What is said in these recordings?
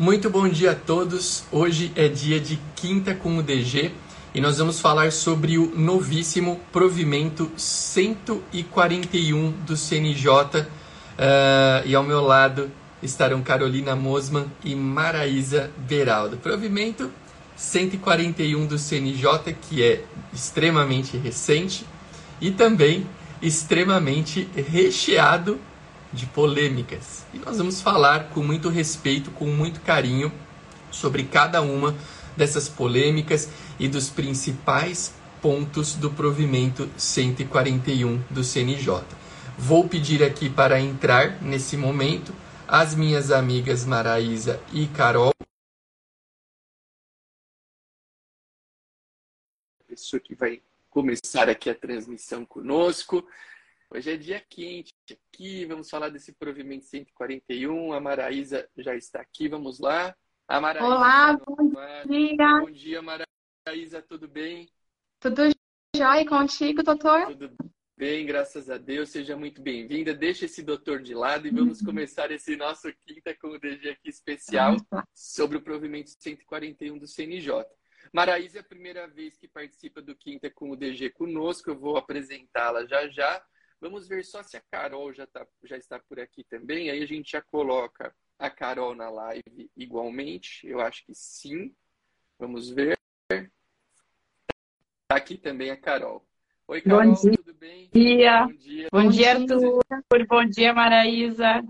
Muito bom dia a todos. Hoje é dia de quinta com o DG e nós vamos falar sobre o novíssimo provimento 141 do CNJ. Uh, eh, e ao meu lado estarão Carolina Mosman e Maraísa Beraldo. Provimento 141 do CNJ, que é extremamente recente e também extremamente recheado de polêmicas. E nós vamos falar com muito respeito, com muito carinho sobre cada uma dessas polêmicas e dos principais pontos do provimento 141 do CNJ. Vou pedir aqui para entrar nesse momento as minhas amigas Maraísa e Carol. Pessoa que vai começar aqui a transmissão conosco. Hoje é dia quente aqui, vamos falar desse provimento 141. A Maraísa já está aqui, vamos lá. A Maraísa Olá, bom dia. Bom dia, Maraísa, tudo bem? Tudo jóia contigo, doutor? Tudo bem, graças a Deus. Seja muito bem-vinda. Deixa esse doutor de lado e vamos uhum. começar esse nosso quinta com o DG aqui especial sobre o provimento 141 do CNJ. Maraísa é a primeira vez que participa do Quinta com o DG conosco. Eu vou apresentá-la já já. Vamos ver só se a Carol já, tá, já está por aqui também. Aí a gente já coloca a Carol na live igualmente. Eu acho que sim. Vamos ver. Está aqui também a Carol. Oi, Carol, Bom dia. tudo bem? Dia. Bom dia. Bom dia, Arthur. Bom dia, Maraísa.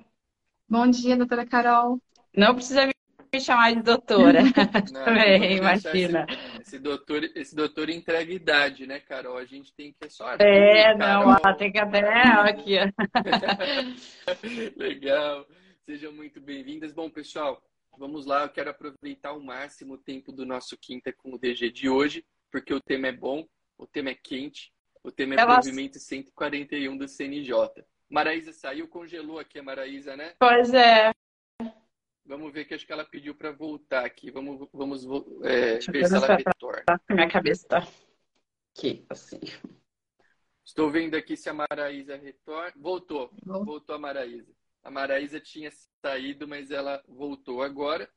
Bom dia, doutora Carol. Não precisa me chamar de doutora. Não, Também, imagina. Esse, esse, doutor, esse doutor entrega idade, né, Carol? A gente tem que é só. É, não, ó, tem que até aqui. Legal. Sejam muito bem-vindas. Bom, pessoal, vamos lá. Eu quero aproveitar o máximo o tempo do nosso quinta com o DG de hoje, porque o tema é bom, o tema é quente, o tema é provimento 141 do CNJ. Maraísa saiu, congelou aqui a Maraísa, né? Pois é. Vamos ver que acho que ela pediu para voltar aqui. Vamos, vamos é, ver se ela retorna. Minha cabeça está aqui, assim. Estou vendo aqui se a Maraísa retorna. Voltou. Voltou a Maraísa. A Maraísa tinha saído, mas ela voltou agora.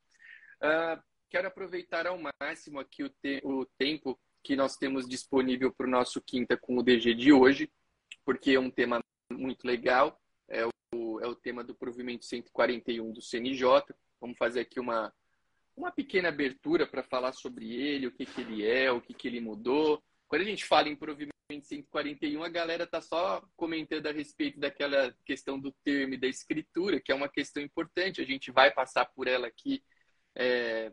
Uh, quero aproveitar ao máximo aqui o, te o tempo que nós temos disponível para o nosso Quinta com o DG de hoje, porque é um tema muito legal. É o, é o tema do provimento 141 do CNJ. Vamos fazer aqui uma, uma pequena abertura para falar sobre ele, o que, que ele é, o que, que ele mudou. Quando a gente fala em provimento 141, a galera tá só comentando a respeito daquela questão do termo e da escritura, que é uma questão importante. A gente vai passar por ela aqui é,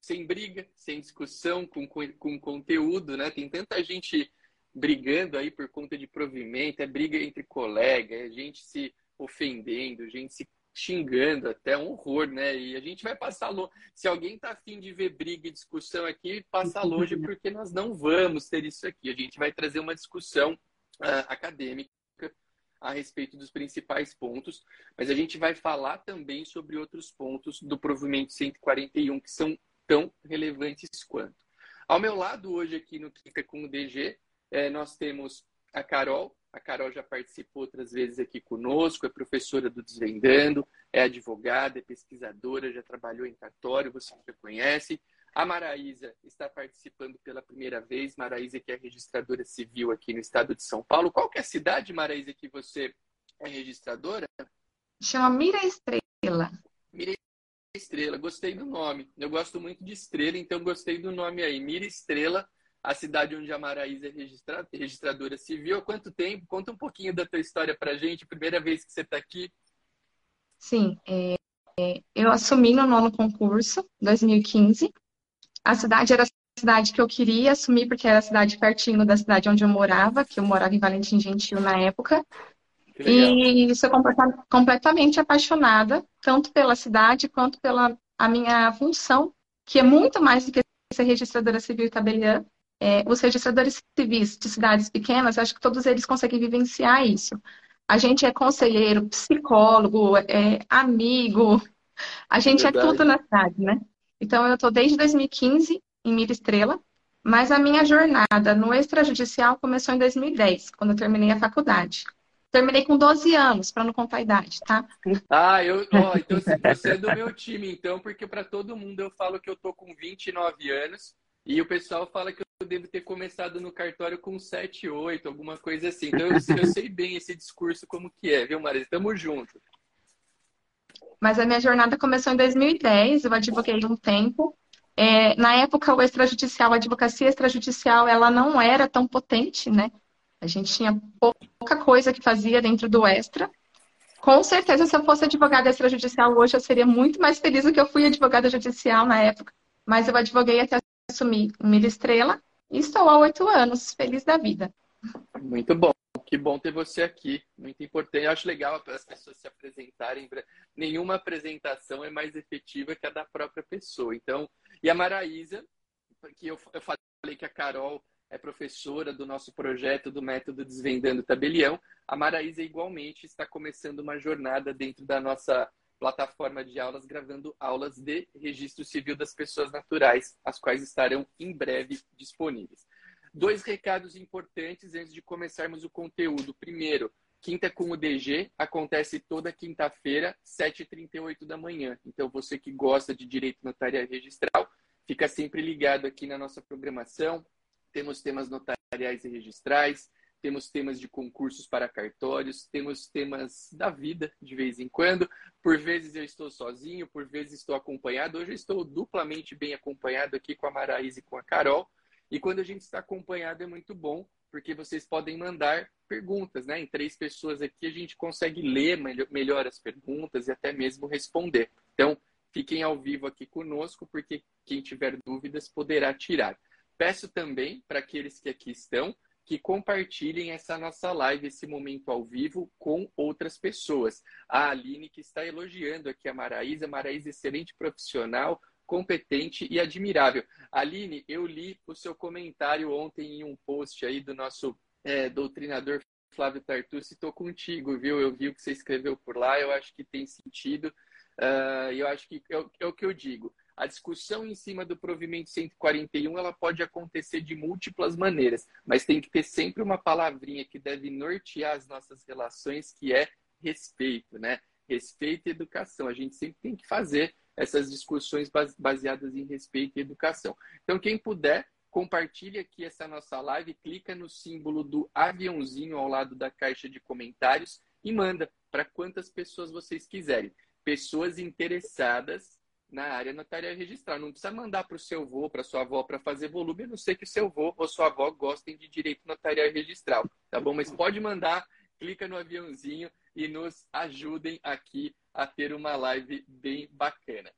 sem briga, sem discussão, com, com conteúdo, né? Tem tanta gente brigando aí por conta de provimento, é briga entre colegas, é gente se ofendendo, gente se xingando até um horror, né? E a gente vai passar longe. Se alguém tá afim de ver briga e discussão aqui, passa longe, porque nós não vamos ter isso aqui. A gente vai trazer uma discussão uh, acadêmica a respeito dos principais pontos, mas a gente vai falar também sobre outros pontos do provimento 141 que são tão relevantes quanto. Ao meu lado, hoje aqui no Kika com o DG, eh, nós temos a Carol, a Carol já participou outras vezes aqui conosco, é professora do Desvendando, é advogada, é pesquisadora, já trabalhou em cartório, você já conhece. A Maraísa está participando pela primeira vez. Maraísa, que é registradora civil aqui no estado de São Paulo. Qual que é a cidade, Maraísa, que você é registradora? Chama Mira Estrela. Mira Estrela, gostei do nome. Eu gosto muito de estrela, então gostei do nome aí. Mira Estrela a cidade onde a Maraísa é registrada, registradora civil. Há quanto tempo? Conta um pouquinho da tua história para gente, primeira vez que você está aqui. Sim, é, é, eu assumi no nono concurso, 2015. A cidade era a cidade que eu queria assumir, porque era a cidade pertinho da cidade onde eu morava, que eu morava em Valentim Gentil na época. E sou completamente apaixonada, tanto pela cidade quanto pela a minha função, que é muito mais do que ser registradora civil e tabeliã é, os registradores civis de cidades pequenas, acho que todos eles conseguem vivenciar isso. A gente é conselheiro, psicólogo, é amigo, a gente é Verdade. é tudo na cidade, né? Então, eu estou desde 2015 em Mira Estrela, mas a minha jornada no extrajudicial começou em 2010, quando eu terminei a faculdade. Terminei com 12 anos, para não contar a idade, tá? Ah, eu, ó, então você é do meu time, então, porque para todo mundo eu falo que eu tô com 29 anos e o pessoal fala que eu devo ter começado no cartório com 7, 8, alguma coisa assim. Então eu, eu sei bem esse discurso como que é, viu, Marisa? Tamo junto. Mas a minha jornada começou em 2010, eu advoguei um tempo. É, na época, o extrajudicial, a advocacia extrajudicial, ela não era tão potente, né? A gente tinha pouca coisa que fazia dentro do extra. Com certeza, se eu fosse advogada extrajudicial hoje, eu seria muito mais feliz do que eu fui advogada judicial na época. Mas eu advoguei até assumir Mira Estrela e estou há oito anos, feliz da vida. Muito bom. Que bom ter você aqui. Muito importante. Eu acho legal as pessoas se apresentarem. Nenhuma apresentação é mais efetiva que a da própria pessoa. Então, e a Maraísa, que eu, eu falei que a Carol é professora do nosso projeto do método Desvendando Tabelião. A Maraísa igualmente está começando uma jornada dentro da nossa plataforma de aulas, gravando aulas de registro civil das pessoas naturais, as quais estarão em breve disponíveis. Dois recados importantes antes de começarmos o conteúdo. Primeiro, Quinta com o DG acontece toda quinta-feira, 7h38 da manhã. Então, você que gosta de direito notarial registral, fica sempre ligado aqui na nossa programação temos temas notariais e registrais, temos temas de concursos para cartórios, temos temas da vida de vez em quando. Por vezes eu estou sozinho, por vezes estou acompanhado. Hoje eu estou duplamente bem acompanhado aqui com a Maraís e com a Carol. E quando a gente está acompanhado é muito bom, porque vocês podem mandar perguntas, né? Em três pessoas aqui a gente consegue ler melhor as perguntas e até mesmo responder. Então, fiquem ao vivo aqui conosco, porque quem tiver dúvidas poderá tirar. Peço também para aqueles que aqui estão que compartilhem essa nossa live, esse momento ao vivo, com outras pessoas. A Aline, que está elogiando aqui a Maraísa. Maraísa, excelente profissional, competente e admirável. Aline, eu li o seu comentário ontem em um post aí do nosso é, doutrinador Flávio Tartucci. Estou contigo, viu? Eu vi o que você escreveu por lá, eu acho que tem sentido. Uh, eu acho que é, é o que eu digo a discussão em cima do provimento 141 ela pode acontecer de múltiplas maneiras, mas tem que ter sempre uma palavrinha que deve nortear as nossas relações, que é respeito, né? Respeito e educação. A gente sempre tem que fazer essas discussões baseadas em respeito e educação. Então, quem puder, compartilhe aqui essa nossa live, clica no símbolo do aviãozinho ao lado da caixa de comentários e manda para quantas pessoas vocês quiserem. Pessoas interessadas na área notarial registral. Não precisa mandar para o seu avô, para sua avó, para fazer volume, a não ser que o seu avô ou sua avó gostem de direito notarial registral, tá bom? Mas pode mandar, clica no aviãozinho e nos ajudem aqui a ter uma live bem bacana.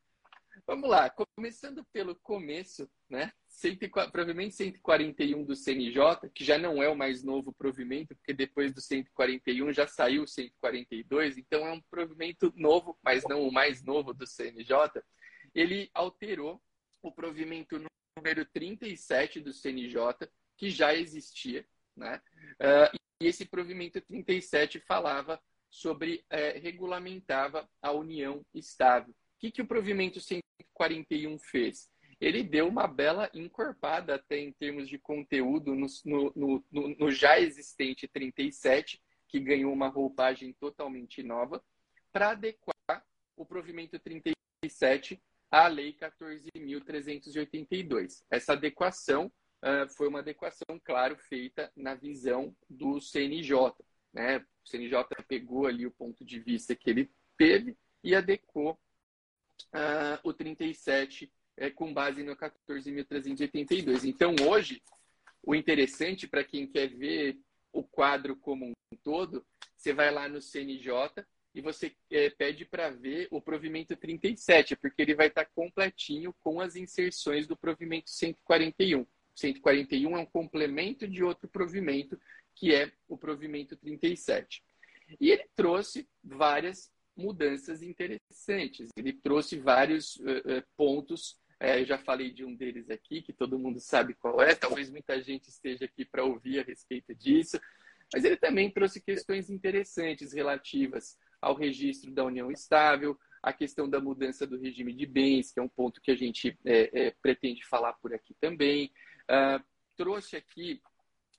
Vamos lá, começando pelo começo, né? 100, provavelmente 141 do CNJ, que já não é o mais novo provimento, porque depois do 141 já saiu o 142, então é um provimento novo, mas não o mais novo do CNJ ele alterou o provimento número 37 do CNJ, que já existia, né? Uh, e esse provimento 37 falava sobre, é, regulamentava a união estável. O que, que o provimento 141 fez? Ele deu uma bela encorpada até em termos de conteúdo no, no, no, no já existente 37, que ganhou uma roupagem totalmente nova, para adequar o provimento 37 à Lei 14.382. Essa adequação uh, foi uma adequação, claro, feita na visão do CNJ. Né? O CNJ pegou ali o ponto de vista que ele teve e adequou uh, o 37 é, com base no 14.382. Então, hoje, o interessante para quem quer ver o quadro como um todo, você vai lá no CNJ, e você é, pede para ver o provimento 37, porque ele vai estar tá completinho com as inserções do provimento 141. 141 é um complemento de outro provimento, que é o provimento 37. E ele trouxe várias mudanças interessantes. Ele trouxe vários uh, pontos. Uh, já falei de um deles aqui, que todo mundo sabe qual é. Talvez muita gente esteja aqui para ouvir a respeito disso. Mas ele também trouxe questões interessantes relativas ao registro da união estável, a questão da mudança do regime de bens, que é um ponto que a gente é, é, pretende falar por aqui também. Uh, trouxe aqui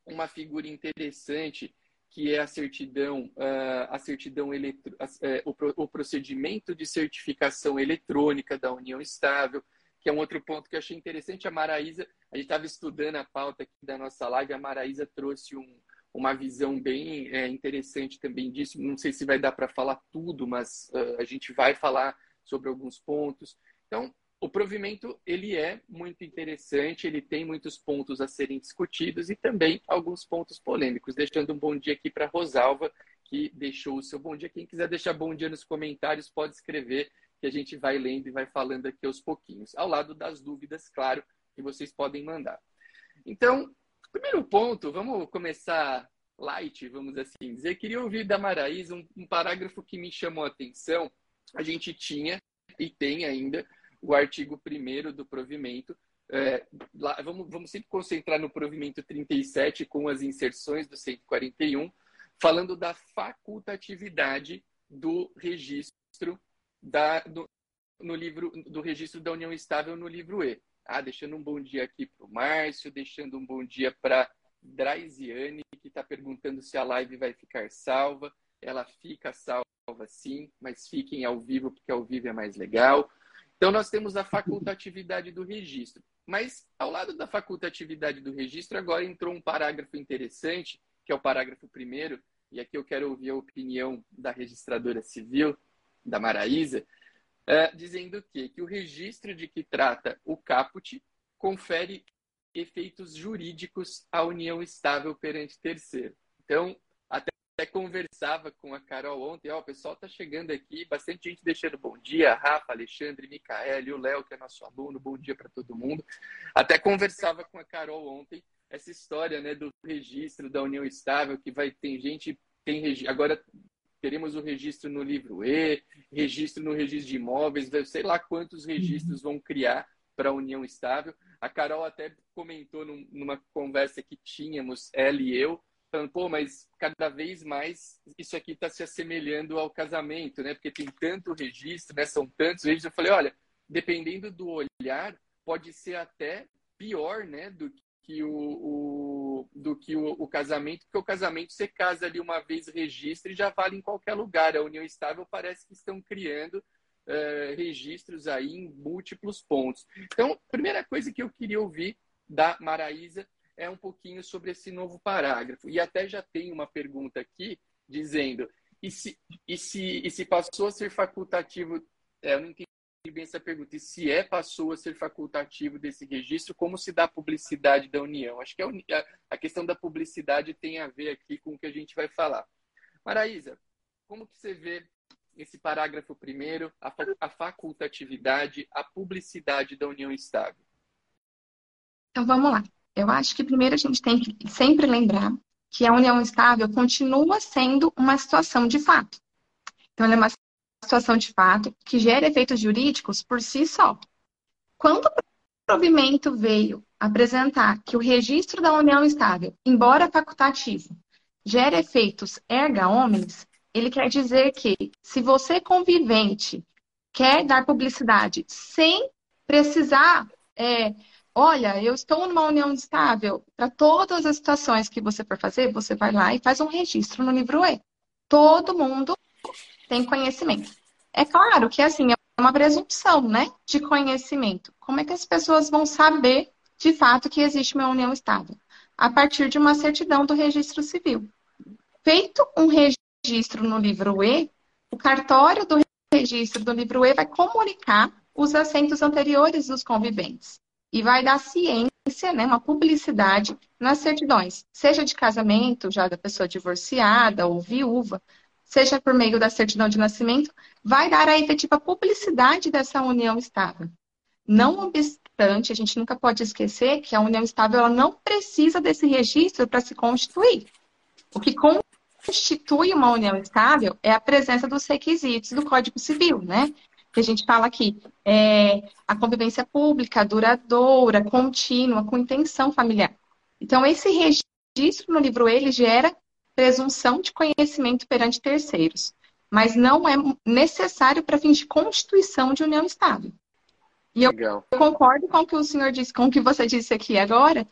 uma figura interessante que é a certidão, uh, a certidão eletro, uh, o, o, procedimento de certificação eletrônica da união estável, que é um outro ponto que eu achei interessante. A Maraísa, a gente estava estudando a pauta aqui da nossa live, a Maraísa trouxe um, uma visão bem é, interessante também disso. Não sei se vai dar para falar tudo, mas uh, a gente vai falar sobre alguns pontos. Então, o provimento ele é muito interessante, ele tem muitos pontos a serem discutidos e também alguns pontos polêmicos. Deixando um bom dia aqui para Rosalva, que deixou o seu bom dia. Quem quiser deixar bom dia nos comentários, pode escrever, que a gente vai lendo e vai falando aqui aos pouquinhos. Ao lado das dúvidas, claro, que vocês podem mandar. Então, primeiro ponto, vamos começar light, vamos assim dizer. Queria ouvir da Maraísa um, um parágrafo que me chamou a atenção. A gente tinha e tem ainda o artigo 1 do provimento. É, lá, vamos, vamos sempre concentrar no provimento 37 com as inserções do 141, falando da facultatividade do registro da, do, no livro do registro da União Estável no livro E. Ah, deixando um bom dia aqui para o Márcio, deixando um bom dia para Draisiane, que está perguntando se a live vai ficar salva. Ela fica salva sim, mas fiquem ao vivo, porque ao vivo é mais legal. Então, nós temos a facultatividade do registro. Mas, ao lado da facultatividade do registro, agora entrou um parágrafo interessante, que é o parágrafo primeiro, e aqui eu quero ouvir a opinião da registradora civil, da Maraísa, é, dizendo que, que o registro de que trata o caput confere efeitos jurídicos à união estável perante terceiro. Então, até conversava com a Carol ontem, ó, o pessoal tá chegando aqui, bastante gente deixando bom dia, Rafa, Alexandre, Micael, o Léo, que é nosso aluno, bom dia para todo mundo. Até conversava com a Carol ontem, essa história, né, do registro da união estável, que vai ter gente, tem agora teremos o registro no livro E, registro no registro de imóveis, sei lá quantos registros vão criar para a união estável. A Carol até comentou num, numa conversa que tínhamos, ela e eu, falando, pô, mas cada vez mais isso aqui está se assemelhando ao casamento, né? Porque tem tanto registro, né? São tantos registros. Eu falei, olha, dependendo do olhar, pode ser até pior, né? Do que o, o do que o, o, casamento, porque o casamento você casa ali uma vez, registra e já vale em qualquer lugar. A união estável parece que estão criando uh, registros aí em múltiplos pontos. Então, primeira coisa que eu queria ouvir da Maraísa é um pouquinho sobre esse novo parágrafo. E até já tem uma pergunta aqui dizendo: e se, e se, e se passou a ser facultativo? É, eu não entendi bem essa pergunta. E se é, passou a ser facultativo desse registro, como se dá a publicidade da União? Acho que a, a questão da publicidade tem a ver aqui com o que a gente vai falar. Maraísa, como que você vê esse parágrafo primeiro, a, a facultatividade, a publicidade da União Estável? Então vamos lá. Eu acho que primeiro a gente tem que sempre lembrar que a união estável continua sendo uma situação de fato. Então, ela é uma situação de fato que gera efeitos jurídicos por si só. Quando o provimento veio apresentar que o registro da união estável, embora facultativo, gera efeitos erga homens, ele quer dizer que se você convivente quer dar publicidade sem precisar é, olha, eu estou numa união estável, para todas as situações que você for fazer, você vai lá e faz um registro no livro E. Todo mundo tem conhecimento. É claro que assim, é uma presunção, né, de conhecimento. Como é que as pessoas vão saber de fato que existe uma união estável? A partir de uma certidão do registro civil. Feito um registro no livro E, o cartório do registro do livro E vai comunicar os assentos anteriores dos conviventes e vai dar ciência, né, uma publicidade nas certidões, seja de casamento, já da pessoa divorciada ou viúva, seja por meio da certidão de nascimento, vai dar a efetiva publicidade dessa união estável. Não obstante, a gente nunca pode esquecer que a união estável ela não precisa desse registro para se constituir. O que constitui uma união estável é a presença dos requisitos do Código Civil, né? que a gente fala aqui, é a convivência pública, duradoura, contínua, com intenção familiar. Então, esse registro no livro ele gera presunção de conhecimento perante terceiros, mas não é necessário para fins de constituição de união estável. E eu, eu concordo com o que o senhor disse, com o que você disse aqui agora,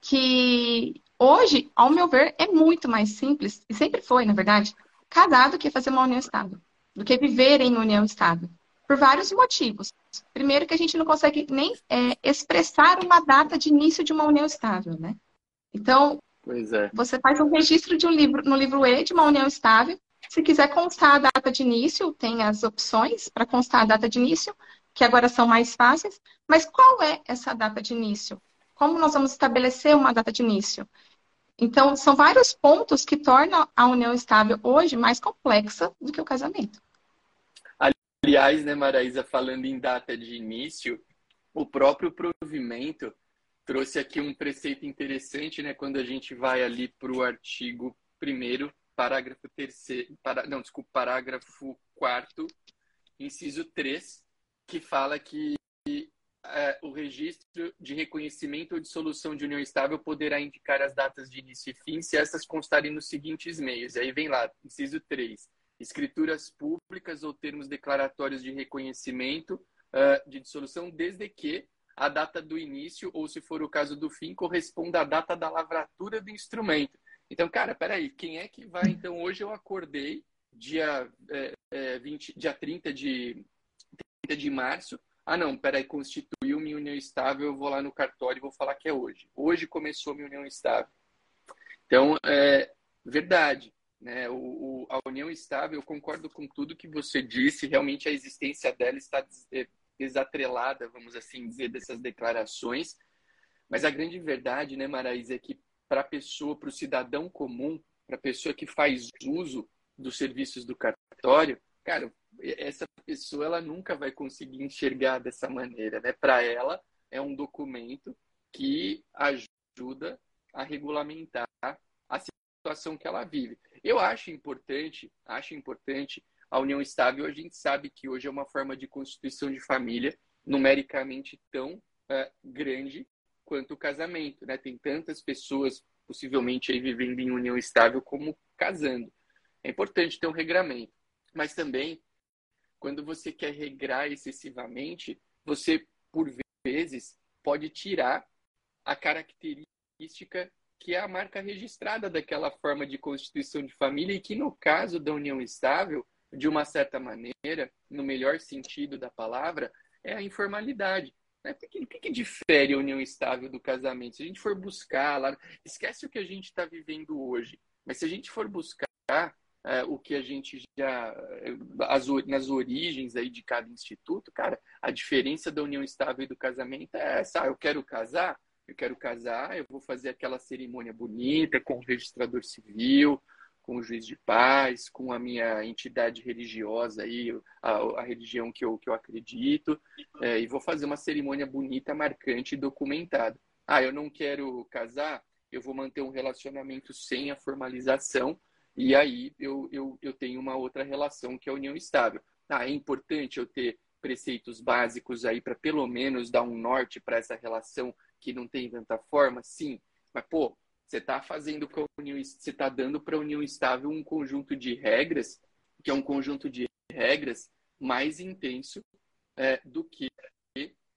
que Hoje, ao meu ver, é muito mais simples, e sempre foi, na verdade, casar do que fazer uma união estável, do que viver em união estável. Por vários motivos. Primeiro, que a gente não consegue nem é, expressar uma data de início de uma união estável, né? Então, é. você faz um registro de um livro no livro E de uma união estável. Se quiser constar a data de início, tem as opções para constar a data de início, que agora são mais fáceis. Mas qual é essa data de início? Como nós vamos estabelecer uma data de início? Então, são vários pontos que tornam a união estável hoje mais complexa do que o casamento. Aliás, né, Maraísa, falando em data de início, o próprio provimento trouxe aqui um preceito interessante, né, quando a gente vai ali para o artigo 1 parágrafo terceiro, para, não, desculpa, parágrafo 4 inciso 3, que fala que é, o registro de reconhecimento ou dissolução de união estável poderá indicar as datas de início e fim se essas constarem nos seguintes meios. Aí vem lá, inciso 3. Escrituras públicas ou termos declaratórios de reconhecimento uh, de dissolução, desde que a data do início, ou se for o caso do fim, corresponda à data da lavratura do instrumento. Então, cara, peraí, quem é que vai? Então, hoje eu acordei, dia, é, é, 20, dia 30 de, 30 de março, ah, não, peraí, constituiu minha união estável, eu vou lá no cartório e vou falar que é hoje. Hoje começou minha união estável. Então, é verdade. Né? O, o, a união estável, eu concordo com tudo que você disse, realmente a existência dela está é, desatrelada, vamos assim dizer, dessas declarações. Mas a grande verdade, né, Maraísa, é que para a pessoa, para o cidadão comum, para a pessoa que faz uso dos serviços do cartório, cara, essa pessoa ela nunca vai conseguir enxergar dessa maneira, né? Para ela é um documento que ajuda a regulamentar a situação que ela vive. Eu acho importante, acho importante a união estável. A gente sabe que hoje é uma forma de constituição de família numericamente tão uh, grande quanto o casamento, né? Tem tantas pessoas possivelmente aí vivendo em união estável como casando. É importante ter um regramento, mas também quando você quer regrar excessivamente, você, por vezes, pode tirar a característica que é a marca registrada daquela forma de constituição de família e que, no caso da união estável, de uma certa maneira, no melhor sentido da palavra, é a informalidade. Né? Por que, que difere a união estável do casamento? Se a gente for buscar lá, esquece o que a gente está vivendo hoje, mas se a gente for buscar é, o que a gente já as, nas origens aí de cada instituto, cara, a diferença da união estável e do casamento é essa. Ah, eu quero casar, eu quero casar, eu vou fazer aquela cerimônia bonita com o registrador civil, com o juiz de paz, com a minha entidade religiosa aí, a, a religião que eu, que eu acredito, é, e vou fazer uma cerimônia bonita, marcante e documentada. Ah, eu não quero casar, eu vou manter um relacionamento sem a formalização, e aí eu, eu, eu tenho uma outra relação que é a união estável. Ah, é importante eu ter preceitos básicos aí para pelo menos dar um norte para essa relação que não tem tanta forma? Sim. Mas, pô, você está fazendo com união, você está dando para a união estável um conjunto de regras, que é um conjunto de regras mais intenso é, do que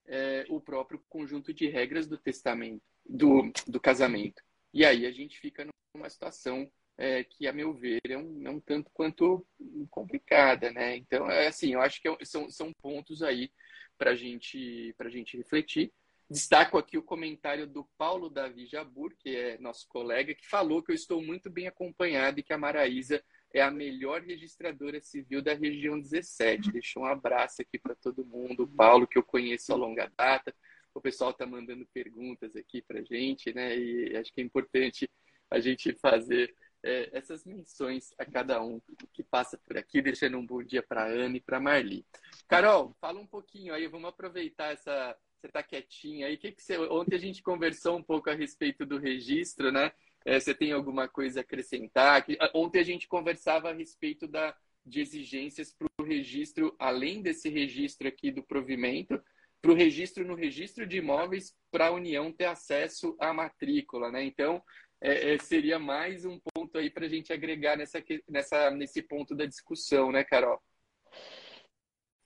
é, o próprio conjunto de regras do testamento, do, do casamento. E aí a gente fica numa situação é, que, a meu ver, é um, é um tanto quanto complicada, né? Então, é assim, eu acho que é são, são pontos aí para gente, a gente refletir. Destaco aqui o comentário do Paulo Davi Jabur, que é nosso colega, que falou que eu estou muito bem acompanhado e que a Maraísa é a melhor registradora civil da região 17. Deixou um abraço aqui para todo mundo. O Paulo, que eu conheço a longa data. O pessoal está mandando perguntas aqui para gente, né? E acho que é importante a gente fazer é, essas menções a cada um que passa por aqui, deixando um bom dia para a Ana e para a Marli. Carol, fala um pouquinho aí, vamos aproveitar essa. Você está quietinha aí. Que que você... Ontem a gente conversou um pouco a respeito do registro, né? É, você tem alguma coisa a acrescentar? Ontem a gente conversava a respeito da, de exigências para o registro, além desse registro aqui do provimento, para o registro no registro de imóveis para a União ter acesso à matrícula, né? Então, é, é, seria mais um ponto aí para a gente agregar nessa, nessa, nesse ponto da discussão, né, Carol?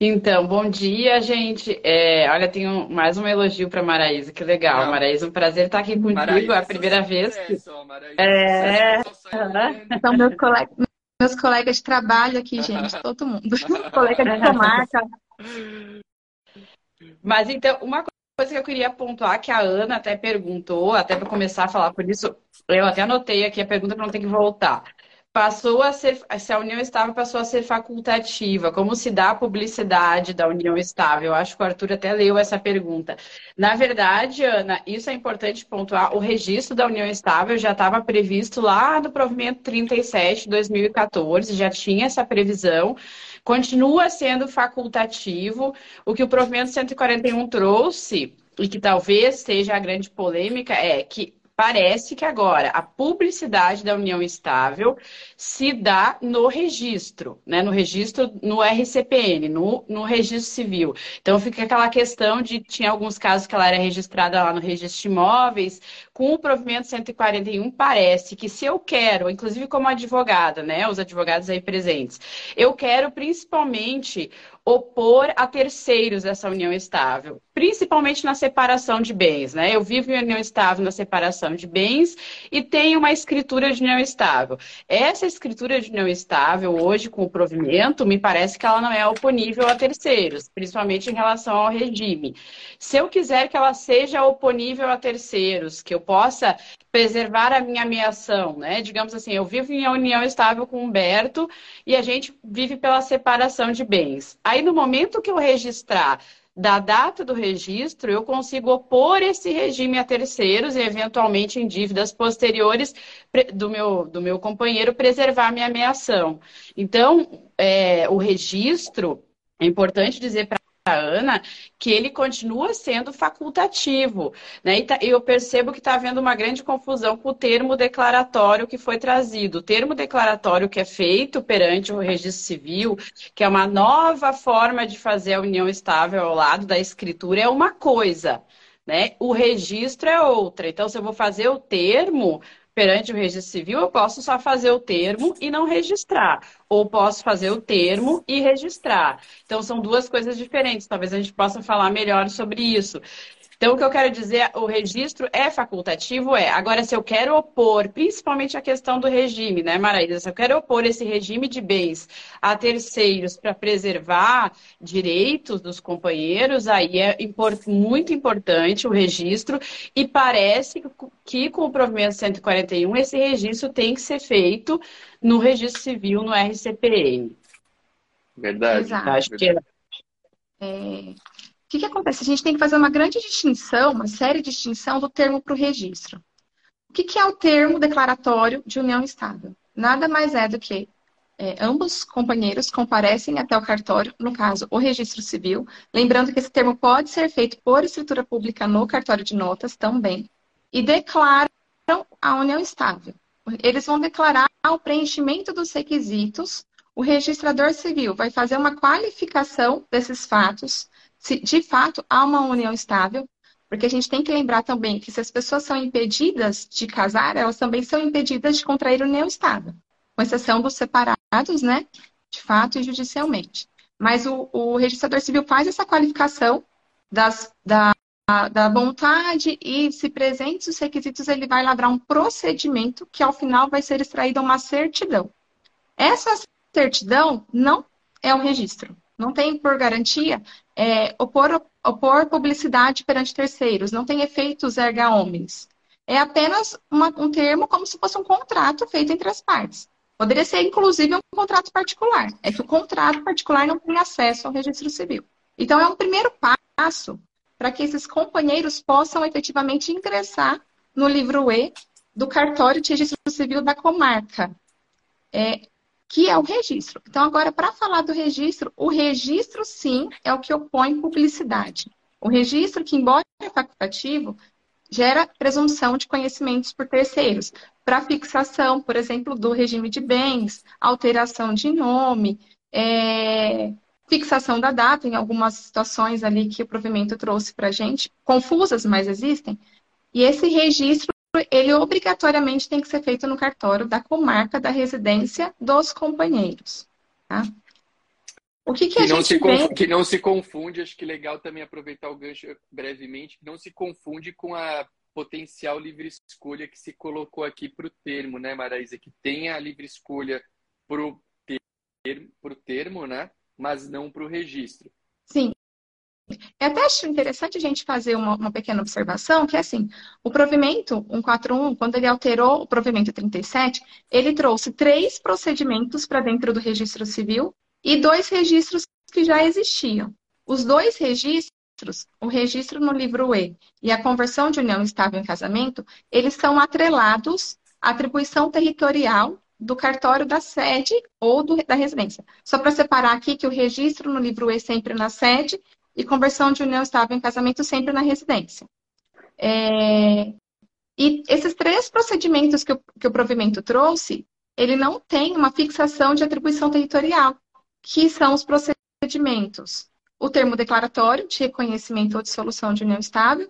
Então, bom dia, gente. É, olha, tenho mais um elogio para Maraísa, que legal. Não. Maraísa, um prazer estar aqui contigo, Maraísa, é a primeira vez. Que... Maraísa, é, então, meus colegas, meus colegas de trabalho aqui, gente, todo mundo. Colega de comarca. Mas então, uma coisa que eu queria pontuar, que a Ana até perguntou, até para começar a falar por isso, eu até anotei aqui a pergunta para não ter que voltar passou a ser, se a união estável passou a ser facultativa, como se dá a publicidade da união estável? Eu acho que o Arthur até leu essa pergunta. Na verdade, Ana, isso é importante pontuar, o registro da união estável já estava previsto lá no provimento 37 de 2014, já tinha essa previsão, continua sendo facultativo, o que o provimento 141 trouxe, e que talvez seja a grande polêmica, é que Parece que agora a publicidade da união estável se dá no registro, né? No registro, no RCPN, no, no registro civil. Então fica aquela questão de tinha alguns casos que ela era registrada lá no registro de imóveis, com o provimento 141 parece que se eu quero, inclusive como advogada, né? Os advogados aí presentes, eu quero principalmente opor a terceiros essa união estável, principalmente na separação de bens, né? Eu vivo em união estável na separação de bens e tenho uma escritura de união estável. Essa escritura de união estável, hoje com o provimento, me parece que ela não é oponível a terceiros, principalmente em relação ao regime. Se eu quiser que ela seja oponível a terceiros, que eu possa preservar a minha ameação, né? Digamos assim, eu vivo em união estável com o Humberto e a gente vive pela separação de bens. Aí no momento que eu registrar da data do registro, eu consigo opor esse regime a terceiros e, eventualmente, em dívidas posteriores do meu, do meu companheiro, preservar minha ameação. Então, é, o registro, é importante dizer para Ana, que ele continua sendo facultativo. Né? E tá, eu percebo que está havendo uma grande confusão com o termo declaratório que foi trazido. O termo declaratório que é feito perante o registro civil, que é uma nova forma de fazer a união estável ao lado da escritura, é uma coisa. Né? O registro é outra. Então, se eu vou fazer o termo, perante o registro civil, eu posso só fazer o termo e não registrar. Ou posso fazer o termo e registrar. Então, são duas coisas diferentes. Talvez a gente possa falar melhor sobre isso. Então, o que eu quero dizer, o registro é facultativo, é. Agora, se eu quero opor, principalmente a questão do regime, né, Maraísa? Se eu quero opor esse regime de bens a terceiros para preservar direitos dos companheiros, aí é muito importante o registro e parece que com o provimento 141 esse registro tem que ser feito no registro civil, no RCPN. Verdade. Exato. Acho que é... É, o que, que acontece? A gente tem que fazer uma grande distinção, uma série de distinção do termo para o registro. O que, que é o termo declaratório de união estável? Nada mais é do que é, ambos companheiros comparecem até o cartório, no caso, o registro civil. Lembrando que esse termo pode ser feito por escritura pública no cartório de notas também. E declaram a união estável. Eles vão declarar o preenchimento dos requisitos. O registrador civil vai fazer uma qualificação desses fatos, se de fato há uma união estável, porque a gente tem que lembrar também que se as pessoas são impedidas de casar, elas também são impedidas de contrair união estável, com exceção dos separados, né? De fato e judicialmente. Mas o, o registrador civil faz essa qualificação das, da, da vontade e, se presentes os requisitos, ele vai lavrar um procedimento que, ao final, vai ser extraída uma certidão. Essa certidão não é o registro. Não tem por garantia é, opor, opor publicidade perante terceiros, não tem efeitos erga omnes. É apenas uma, um termo como se fosse um contrato feito entre as partes. Poderia ser, inclusive, um contrato particular. É que o contrato particular não tem acesso ao registro civil. Então, é um primeiro passo para que esses companheiros possam efetivamente ingressar no livro E do cartório de registro civil da comarca. É, que é o registro. Então, agora, para falar do registro, o registro, sim, é o que opõe publicidade. O registro, que, embora é facultativo, gera presunção de conhecimentos por terceiros, para fixação, por exemplo, do regime de bens, alteração de nome, é, fixação da data, em algumas situações ali que o provimento trouxe para a gente, confusas, mas existem. E esse registro ele obrigatoriamente tem que ser feito no cartório da comarca da residência dos companheiros. Tá? O que, que, que a não gente vê... Que não se confunde, acho que legal também aproveitar o gancho brevemente, que não se confunde com a potencial livre escolha que se colocou aqui para o termo, né, Maraísa? Que tem a livre escolha para o termo, termo, né? Mas não para o registro. Eu até acho interessante a gente fazer uma, uma, pequena observação, que é assim, o provimento 141, quando ele alterou o provimento 37, ele trouxe três procedimentos para dentro do registro civil e dois registros que já existiam. Os dois registros, o registro no livro E e a conversão de união estável em casamento, eles são atrelados à atribuição territorial do cartório da sede ou do, da residência. Só para separar aqui que o registro no livro E sempre na sede e conversão de união estável em casamento sempre na residência. É... E esses três procedimentos que o, que o provimento trouxe, ele não tem uma fixação de atribuição territorial que são os procedimentos. O termo declaratório de reconhecimento ou dissolução de união estável,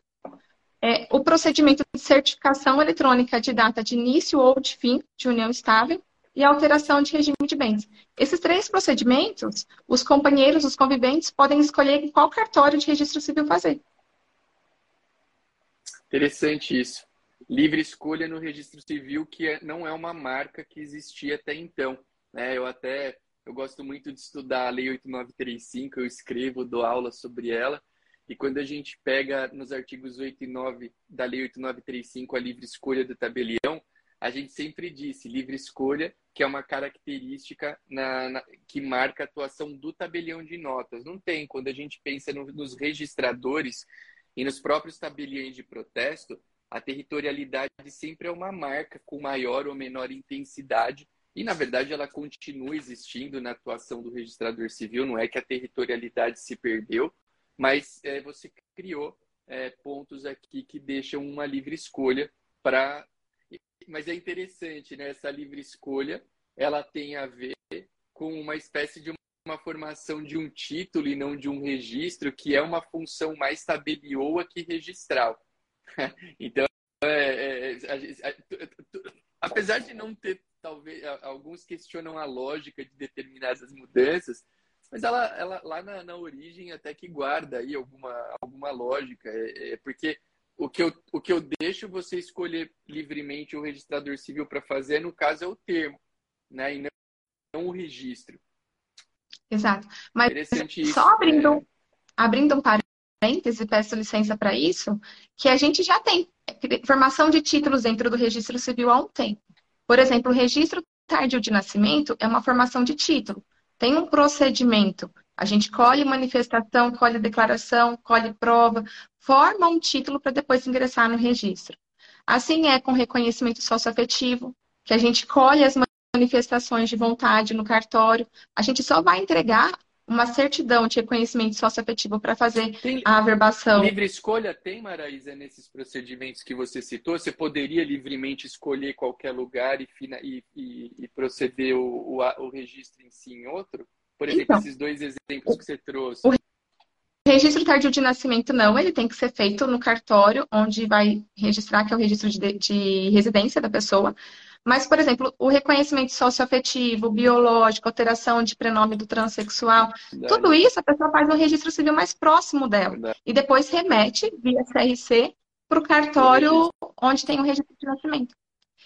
é, o procedimento de certificação eletrônica de data de início ou de fim de união estável e alteração de regime de bens. Esses três procedimentos, os companheiros, os conviventes, podem escolher qual cartório de registro civil fazer. Interessante isso. Livre escolha no registro civil, que é, não é uma marca que existia até então. Né? Eu até eu gosto muito de estudar a Lei 8935, eu escrevo, dou aula sobre ela. E quando a gente pega nos artigos 8 e 9 da Lei 8935 a livre escolha do tabelião, a gente sempre disse livre escolha, que é uma característica na, na, que marca a atuação do tabelião de notas. Não tem, quando a gente pensa no, nos registradores e nos próprios tabeliões de protesto, a territorialidade sempre é uma marca com maior ou menor intensidade e, na verdade, ela continua existindo na atuação do registrador civil, não é que a territorialidade se perdeu, mas é, você criou é, pontos aqui que deixam uma livre escolha para. Mas é interessante, né? Essa livre escolha ela tem a ver com uma espécie de uma formação de um título e não de um registro, que é uma função mais tabelioa que registral. então, é, é, é apesar de não ter talvez alguns questionam a lógica de determinadas mudanças, mas ela, ela lá na, na origem até que guarda aí alguma, alguma lógica, é, é porque o que, eu, o que eu deixo você escolher livremente o registrador civil para fazer, no caso, é o termo, né? E não, não o registro. Exato. Mas só abrindo, é... abrindo um parêntese, peço licença para isso, que a gente já tem formação de títulos dentro do registro civil há um tempo. Por exemplo, o registro tardio de nascimento é uma formação de título. Tem um procedimento. A gente colhe manifestação, colhe declaração, colhe prova, forma um título para depois ingressar no registro. Assim é com reconhecimento socioafetivo, que a gente colhe as manifestações de vontade no cartório. A gente só vai entregar uma certidão de reconhecimento socioafetivo para fazer tem, a averbação. Livre escolha tem, Maraísa, nesses procedimentos que você citou? Você poderia livremente escolher qualquer lugar e, e, e, proceder o, o, o, registro em si em outro? Por exemplo, então, esses dois exemplos que você trouxe. O registro tardio de nascimento, não. Ele tem que ser feito no cartório, onde vai registrar, que é o registro de, de residência da pessoa. Mas, por exemplo, o reconhecimento socioafetivo, biológico, alteração de prenome do transexual, Verdade. tudo isso a pessoa faz no registro civil mais próximo dela. Verdade. E depois remete via CRC para o cartório onde tem o registro de nascimento.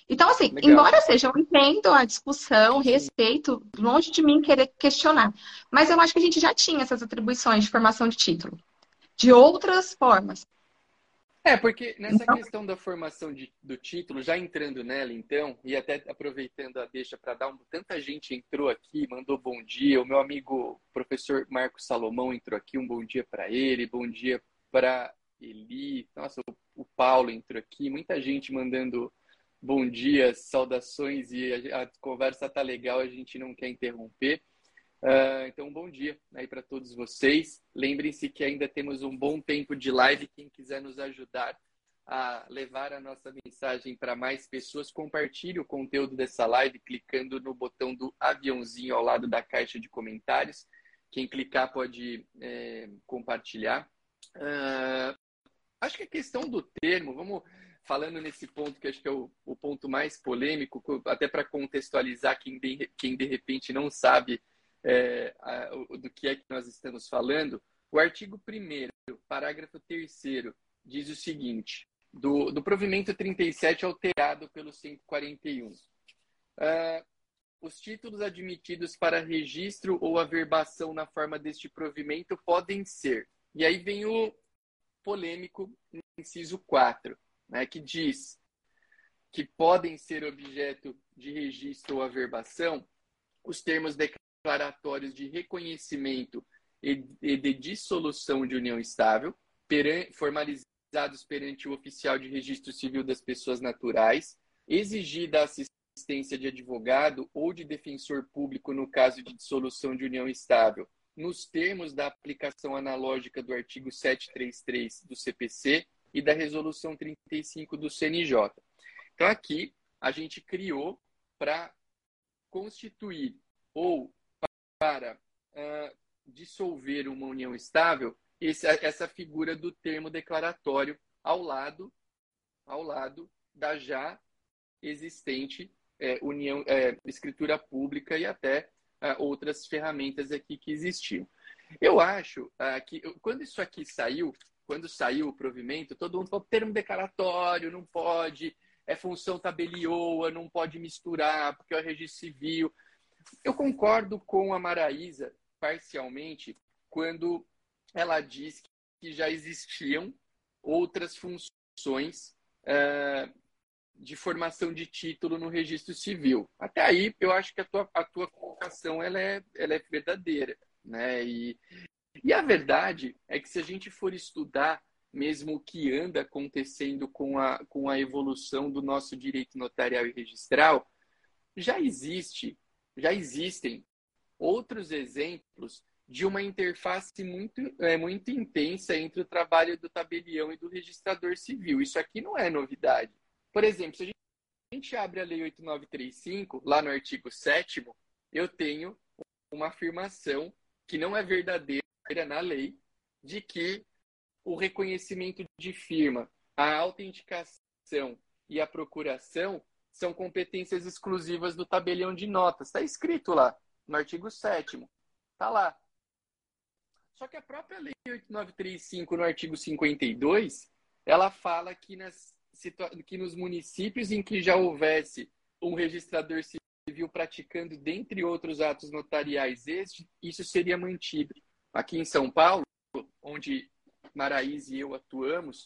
Então, assim, Legal. embora seja, eu entendo a discussão, respeito, longe de mim querer questionar. Mas eu acho que a gente já tinha essas atribuições de formação de título. De outras formas. É, porque nessa então... questão da formação de, do título, já entrando nela, então, e até aproveitando a deixa para dar um. Tanta gente entrou aqui, mandou bom dia. O meu amigo professor Marcos Salomão entrou aqui, um bom dia para ele, bom dia para Eli. Nossa, o, o, Paulo entrou aqui, muita gente mandando bom dia, saudações, e a, a conversa tá legal, a gente não quer interromper. Uh, então, bom dia aí para todos vocês. Lembrem-se que ainda temos um bom tempo de live. Quem quiser nos ajudar a levar a nossa mensagem para mais pessoas, compartilhe o conteúdo dessa live clicando no botão do aviãozinho ao lado da caixa de comentários. Quem clicar pode é, compartilhar. Uh, acho que a questão do termo, vamos falando nesse ponto que acho que é o, o ponto mais polêmico, até para contextualizar quem de, quem de repente não sabe é, a, do que é que nós estamos falando, o artigo 1 parágrafo 3 diz o seguinte: do, do provimento 37 alterado pelo 141. Uh, ah, os títulos admitidos para registro ou averbação na forma deste provimento podem ser. E aí vem o polêmico inciso 4, né, que diz que podem ser objeto de registro ou averbação os termos declaratórios de reconhecimento e de dissolução de união estável, formalizados perante o oficial de registro civil das pessoas naturais, exigida a assistência de advogado ou de defensor público no caso de dissolução de união estável, nos termos da aplicação analógica do artigo 733 do CPC e da resolução 35 do CNJ. Então aqui a gente criou para constituir ou para uh, dissolver uma união estável esse, essa figura do termo declaratório ao lado ao lado da já existente é, união é, escritura pública e até uh, outras ferramentas aqui que existiam. Eu acho uh, que quando isso aqui saiu, quando saiu o provimento, todo mundo falou termo declaratório, não pode, é função tabelioa, não pode misturar, porque é o registro civil. Eu concordo com a Maraísa, parcialmente, quando ela diz que já existiam outras funções uh, de formação de título no registro civil. Até aí, eu acho que a tua, a tua colocação ela é, ela é verdadeira. Né? E, e a verdade é que se a gente for estudar mesmo o que anda acontecendo com a, com a evolução do nosso direito notarial e registral, já existe, já existem outros exemplos de uma interface muito, é, muito intensa entre o trabalho do tabelião e do registrador civil. Isso aqui não é novidade. Por exemplo, se a gente abre a Lei 8935, lá no artigo 7 eu tenho uma afirmação que não é verdadeira na lei, de que o reconhecimento de firma, a autenticação e a procuração são competências exclusivas do tabelião de notas. Está escrito lá, no artigo 7 Está lá. Só que a própria Lei 8935, no artigo 52, ela fala que, nas, que nos municípios em que já houvesse um registrador civil praticando, dentre outros atos notariais, este, isso seria mantido. Aqui em São Paulo, onde Maraís e eu atuamos,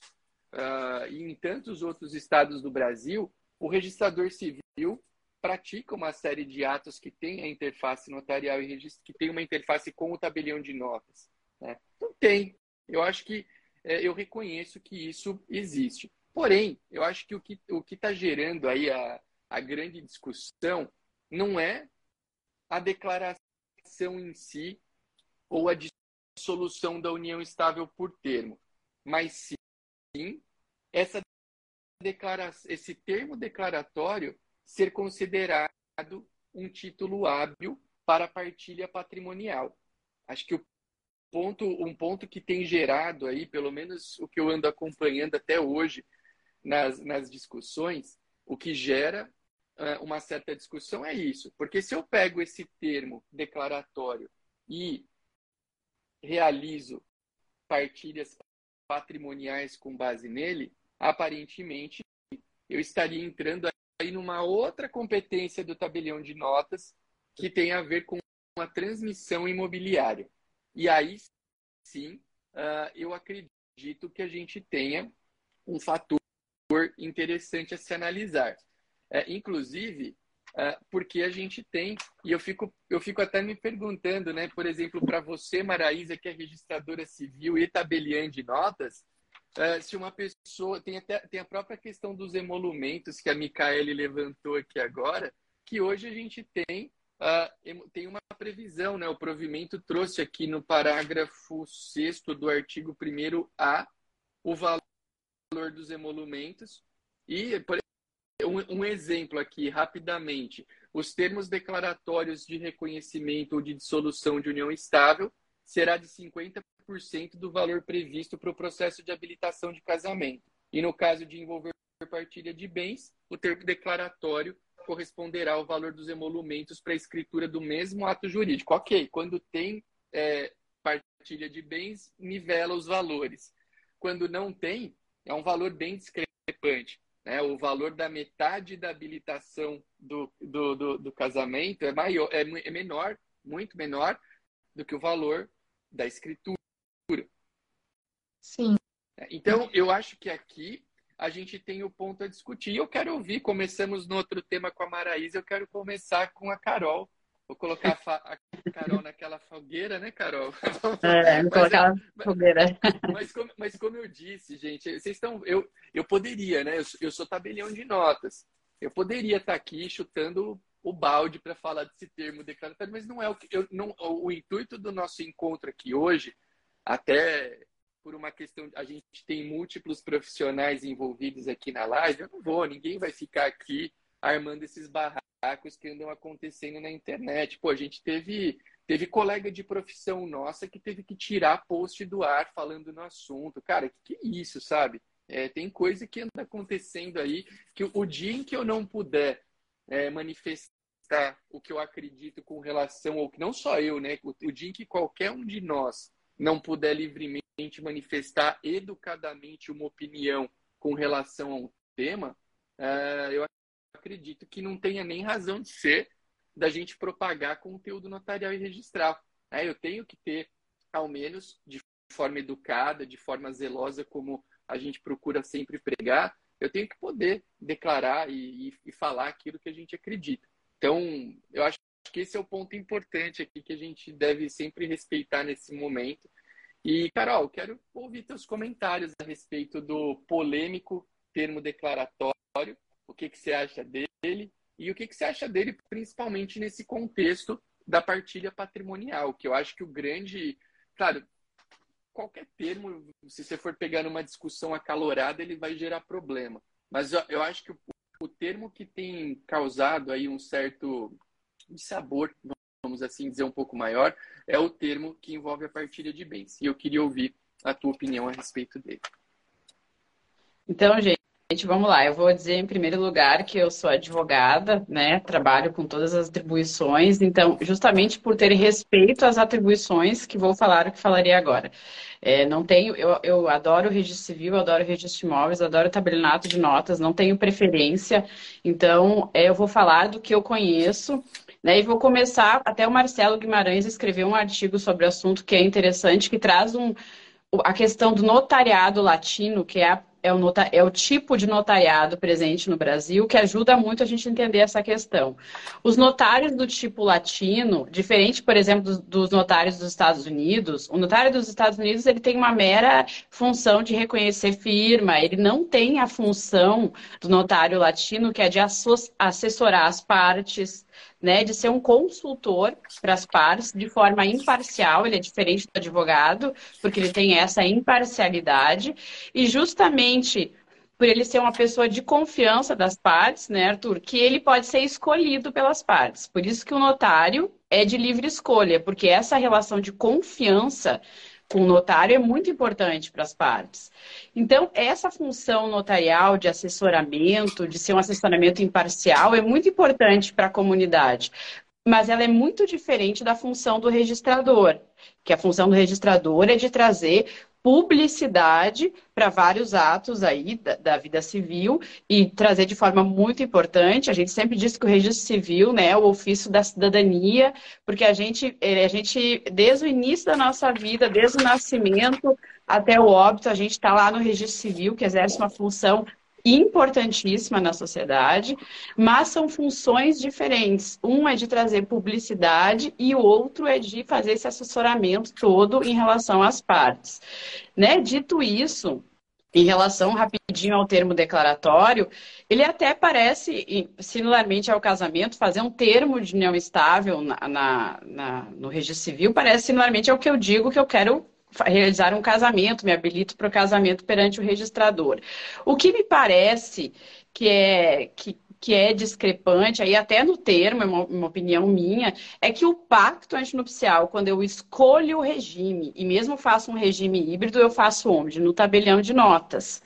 uh, e em tantos outros estados do Brasil, o registrador civil pratica uma série de atos que tem a interface notarial e registro, que tem uma interface com o tabelião de notas. Né? Então tem. Eu acho que é, eu reconheço que isso existe. Porém, eu acho que o que o está gerando aí a, a grande discussão não é a declaração em si ou a dissolução da união estável por termo, mas sim essa esse termo declaratório ser considerado um título hábil para partilha patrimonial. Acho que o ponto, um ponto que tem gerado aí, pelo menos o que eu ando acompanhando até hoje nas, nas discussões, o que gera uh, uma certa discussão é isso. Porque se eu pego esse termo declaratório e realizo partilhas patrimoniais com base nele, aparentemente eu estaria entrando aí numa outra competência do tabelião de notas que tem a ver com a transmissão imobiliária. E aí sim, uh, eu acredito que a gente tenha um fator interessante a se analisar. É, inclusive, porque a gente tem, e eu fico, eu fico até me perguntando, né, por exemplo, para você, Maraísa, que é registradora civil e tabeliã de notas, uh, se uma pessoa. Tem, até, tem a própria questão dos emolumentos que a Micaele levantou aqui agora, que hoje a gente tem. Uh, tem uma previsão, né? O provimento trouxe aqui no parágrafo 6 do artigo 1A o valor dos emolumentos. E, por um, um exemplo aqui, rapidamente. Os termos declaratórios de reconhecimento ou de dissolução de união estável será de 50% do valor previsto para o processo de habilitação de casamento. E no caso de envolver partilha de bens, o termo declaratório corresponderá ao valor dos emolumentos para a escritura do mesmo ato jurídico. Ok, quando tem é, partilha de bens, nivela os valores. Quando não tem, é um valor bem discrepante. Né? O valor da metade da habilitação do, do, do, do casamento é, maior, é, é menor, muito menor, do que o valor da escritura. Sim. Então, eu acho que aqui a gente tem o ponto a discutir. Eu quero ouvir, começamos no outro tema com a Maraísa, eu quero começar com a Carol. Vou colocar a, Carol naquela fogueira, né, Carol? É, vou colocar na fogueira. Mas como, mas como eu disse, gente, vocês estão. Eu, eu poderia, né? Eu, eu sou tabelião de notas. Eu poderia estar aqui chutando o balde para falar desse termo declaratório, mas não é o que. Eu, não, o, o intuito do nosso encontro aqui hoje, até por uma questão. A gente tem múltiplos profissionais envolvidos aqui na live. Eu não vou, ninguém vai ficar aqui armando esses barracos que andam acontecendo na internet. Pô, a gente teve, teve colega de profissão nossa que teve que tirar post do ar falando no assunto. Cara, que, que é isso, sabe? É, tem coisa que anda acontecendo aí que o dia em que eu não puder é, manifestar o que eu acredito com relação ao que não só eu, né? O, o dia em que qualquer um de nós não puder livremente manifestar educadamente uma opinião com relação a um tema, uh, eu acredito que não tenha nem razão de ser da gente propagar conteúdo notarial e registral. É, eu tenho que ter, ao menos de forma educada, de forma zelosa, como a gente procura sempre pregar, eu tenho que poder declarar e, e, e falar aquilo que a gente acredita. Então, eu acho que esse é o ponto importante aqui que a gente deve sempre respeitar nesse momento e, Carol, quero ouvir teus comentários a respeito do polêmico termo declaratório, o que, que você acha dele e o que, que você acha dele principalmente nesse contexto da partilha patrimonial, que eu acho que o grande. Claro, qualquer termo, se você for pegar numa discussão acalorada, ele vai gerar problema. Mas eu, eu acho que o, o termo que tem causado aí um certo sabor, vamos assim dizer, um pouco maior, é o termo que envolve a partilha de bens. E eu queria ouvir a tua opinião a respeito dele. Então, gente, vamos lá. Eu vou dizer em primeiro lugar que eu sou advogada, né? Trabalho com todas as atribuições. Então, justamente por ter respeito às atribuições que vou falar o que falaria agora. É, não tenho, eu, eu adoro registro civil, adoro registro de imóveis, adoro o tabelionato de notas, não tenho preferência. Então, é, eu vou falar do que eu conheço né? E vou começar, até o Marcelo Guimarães escreveu um artigo sobre o assunto que é interessante, que traz um, a questão do notariado latino, que é, a, é, o nota, é o tipo de notariado presente no Brasil, que ajuda muito a gente entender essa questão. Os notários do tipo latino, diferente, por exemplo, dos, dos notários dos Estados Unidos, o notário dos Estados Unidos ele tem uma mera função de reconhecer firma, ele não tem a função do notário latino, que é de assessorar as partes, né, de ser um consultor para as partes de forma imparcial, ele é diferente do advogado, porque ele tem essa imparcialidade, e justamente por ele ser uma pessoa de confiança das partes, né, Arthur, que ele pode ser escolhido pelas partes. Por isso que o notário é de livre escolha, porque essa relação de confiança com o notário é muito importante para as partes. Então, essa função notarial de assessoramento, de ser um assessoramento imparcial, é muito importante para a comunidade. Mas ela é muito diferente da função do registrador, que a função do registrador é de trazer publicidade para vários atos aí da, da, vida civil e trazer de forma muito importante. A gente sempre diz que o registro civil, né, é o ofício da cidadania, porque a gente, eh, a gente, desde o início da nossa vida, desde o nascimento até o óbito, a gente está lá no registro civil, que exerce uma função importantíssima na sociedade, mas são funções diferentes. Um é de trazer publicidade e o outro é de fazer esse assessoramento todo em relação às partes. Né? Dito isso, em relação rapidinho ao termo declaratório, ele até parece, similarmente ao casamento, fazer um termo de união estável na, na, na, no registro civil, parece similarmente ao que eu digo que eu quero realizar um casamento, me habilito para o casamento perante o registrador. O que me parece que é que que é discrepante, aí até no termo, é uma, uma, opinião minha, é que o pacto antinupcial, quando eu escolho o regime, e mesmo faço um regime híbrido, eu faço onde? No tabelião de notas.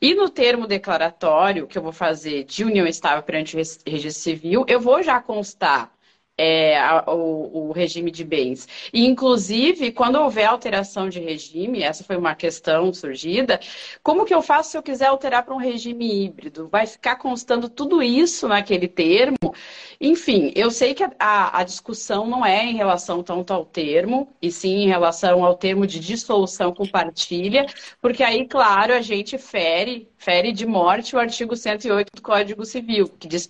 E no termo declaratório, que eu vou fazer de união estável perante o registro civil, eu vou já constar é, a, o, o, regime de bens. E, inclusive, quando houver alteração de regime, essa foi uma questão surgida, como que eu faço se eu quiser alterar para um regime híbrido? Vai ficar constando tudo isso naquele termo? Enfim, eu sei que a, a discussão não é em relação tanto ao termo, e sim em relação ao termo de dissolução com partilha, porque aí, claro, a gente fere, fere de morte o artigo 108 do Código Civil, que diz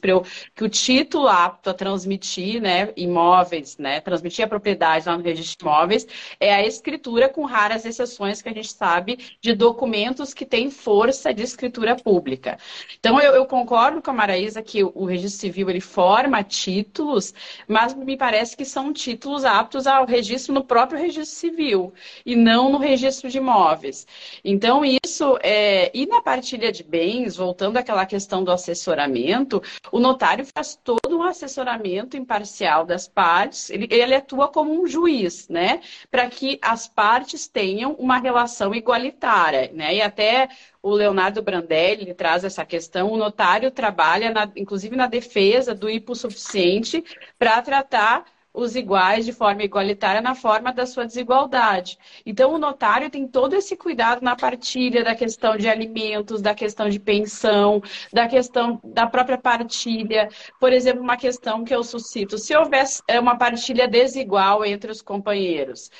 que o título apto a transmitir, né, imóveis, né, transmitir a propriedade lá no registro de imóveis, é a escritura com raras exceções que a gente sabe de documentos que têm força de escritura pública. Então, eu, eu concordo com a Maraísa que o, o registro civil ele forma títulos, mas me parece que são títulos aptos ao registro no próprio registro civil e não no registro de imóveis. Então, isso é... E na partilha de bens, voltando àquela questão do assessoramento, o notário faz todo um assessoramento imparcial das partes, ele, ele atua como um juiz, né? Para que as partes tenham uma relação igualitária, né? E até o Leonardo Brandelli traz essa questão, o notário trabalha, na, inclusive, na defesa do hipossuficiente para tratar os iguais de forma igualitária na forma da sua desigualdade. Então, o notário tem todo esse cuidado na partilha da questão de alimentos, da questão de pensão, da questão da própria partilha. Por exemplo, uma questão que eu suscito: se houvesse é, uma partilha desigual entre os companheiros,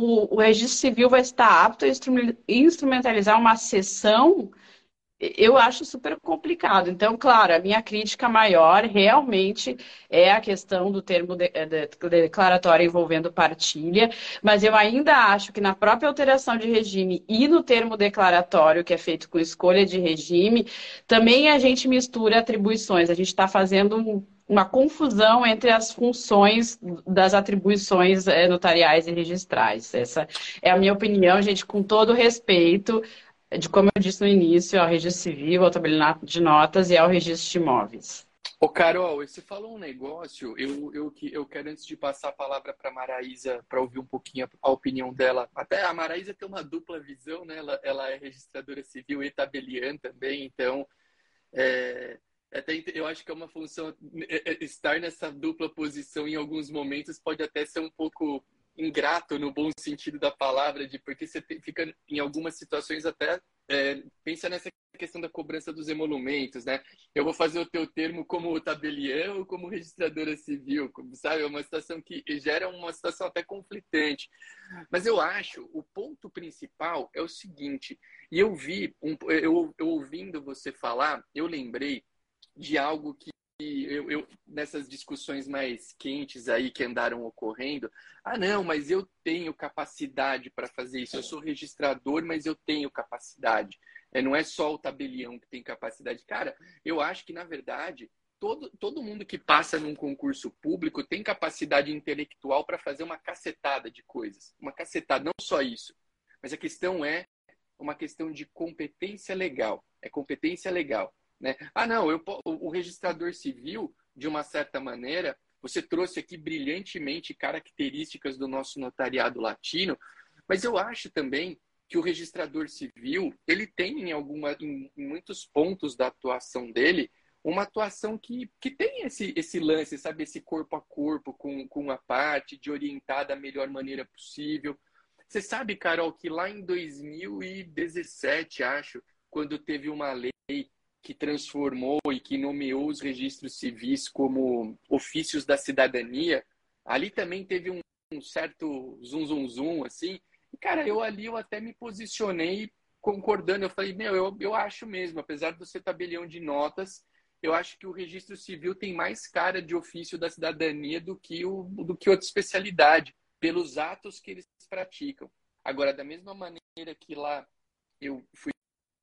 o, o registro civil vai estar apto a instrumentalizar uma sessão eu acho super complicado. Então, claro, a minha crítica maior realmente é a questão do termo de, de, declaratório envolvendo partilha, mas eu ainda acho que na própria alteração de regime e no termo declaratório, que é feito com escolha de regime, também a gente mistura atribuições. A gente está fazendo um, uma confusão entre as funções das atribuições eh, notariais e registrais. Essa é a minha opinião, gente, com todo respeito de como eu disse no início, ao registro civil, ao tabelionato de notas e ao registro de imóveis. Ô, Carol, você falou um negócio, eu, eu, eu quero, antes de passar a palavra para a Maraísa, para ouvir um pouquinho a, a, opinião dela. Até a Maraísa tem uma dupla visão, né? Ela, ela é registradora civil e tabeliã também, então é, até, eu acho que é uma função. É, é, estar nessa dupla posição em alguns momentos pode até ser um pouco ingrato no bom sentido da palavra, de porque você fica em algumas situações até é, pensa nessa questão da cobrança dos emolumentos, né? Eu vou fazer o teu termo como tabelião ou como registradora civil, como, sabe? É uma situação que gera uma situação até conflitante. Mas eu acho o ponto principal é o seguinte, e eu vi, um, eu, eu ouvindo você falar, eu lembrei de algo que eu, eu, nessas discussões mais quentes aí que andaram ocorrendo, ah, não, mas eu tenho capacidade para fazer isso. Eu sou registrador, mas eu tenho capacidade. É, não é só o tabelião que tem capacidade. Cara, eu acho que, na verdade, todo, todo mundo que passa num concurso público tem capacidade intelectual para fazer uma cacetada de coisas. Uma cacetada, não só isso. Mas a questão é uma questão de competência legal. É competência legal. Né? Ah, não, eu, o registrador civil, de uma certa maneira, você trouxe aqui brilhantemente características do nosso notariado latino, mas eu acho também que o registrador civil ele tem em alguma em, muitos pontos da atuação dele uma atuação que, que tem esse, esse lance, sabe, esse corpo a corpo com, com a parte, de orientar da melhor maneira possível. Você sabe, Carol, que lá em 2017, acho, quando teve uma lei que transformou e que nomeou os registros civis como ofícios da cidadania, ali também teve um, um certo zum zum zum assim. E, cara, eu ali eu até me posicionei concordando. Eu falei, meu, eu, eu acho mesmo, apesar de ser tabelião de notas, eu acho que o registro civil tem mais cara de ofício da cidadania do que, o, do que outra especialidade, pelos atos que eles praticam. Agora, da mesma maneira que lá eu fui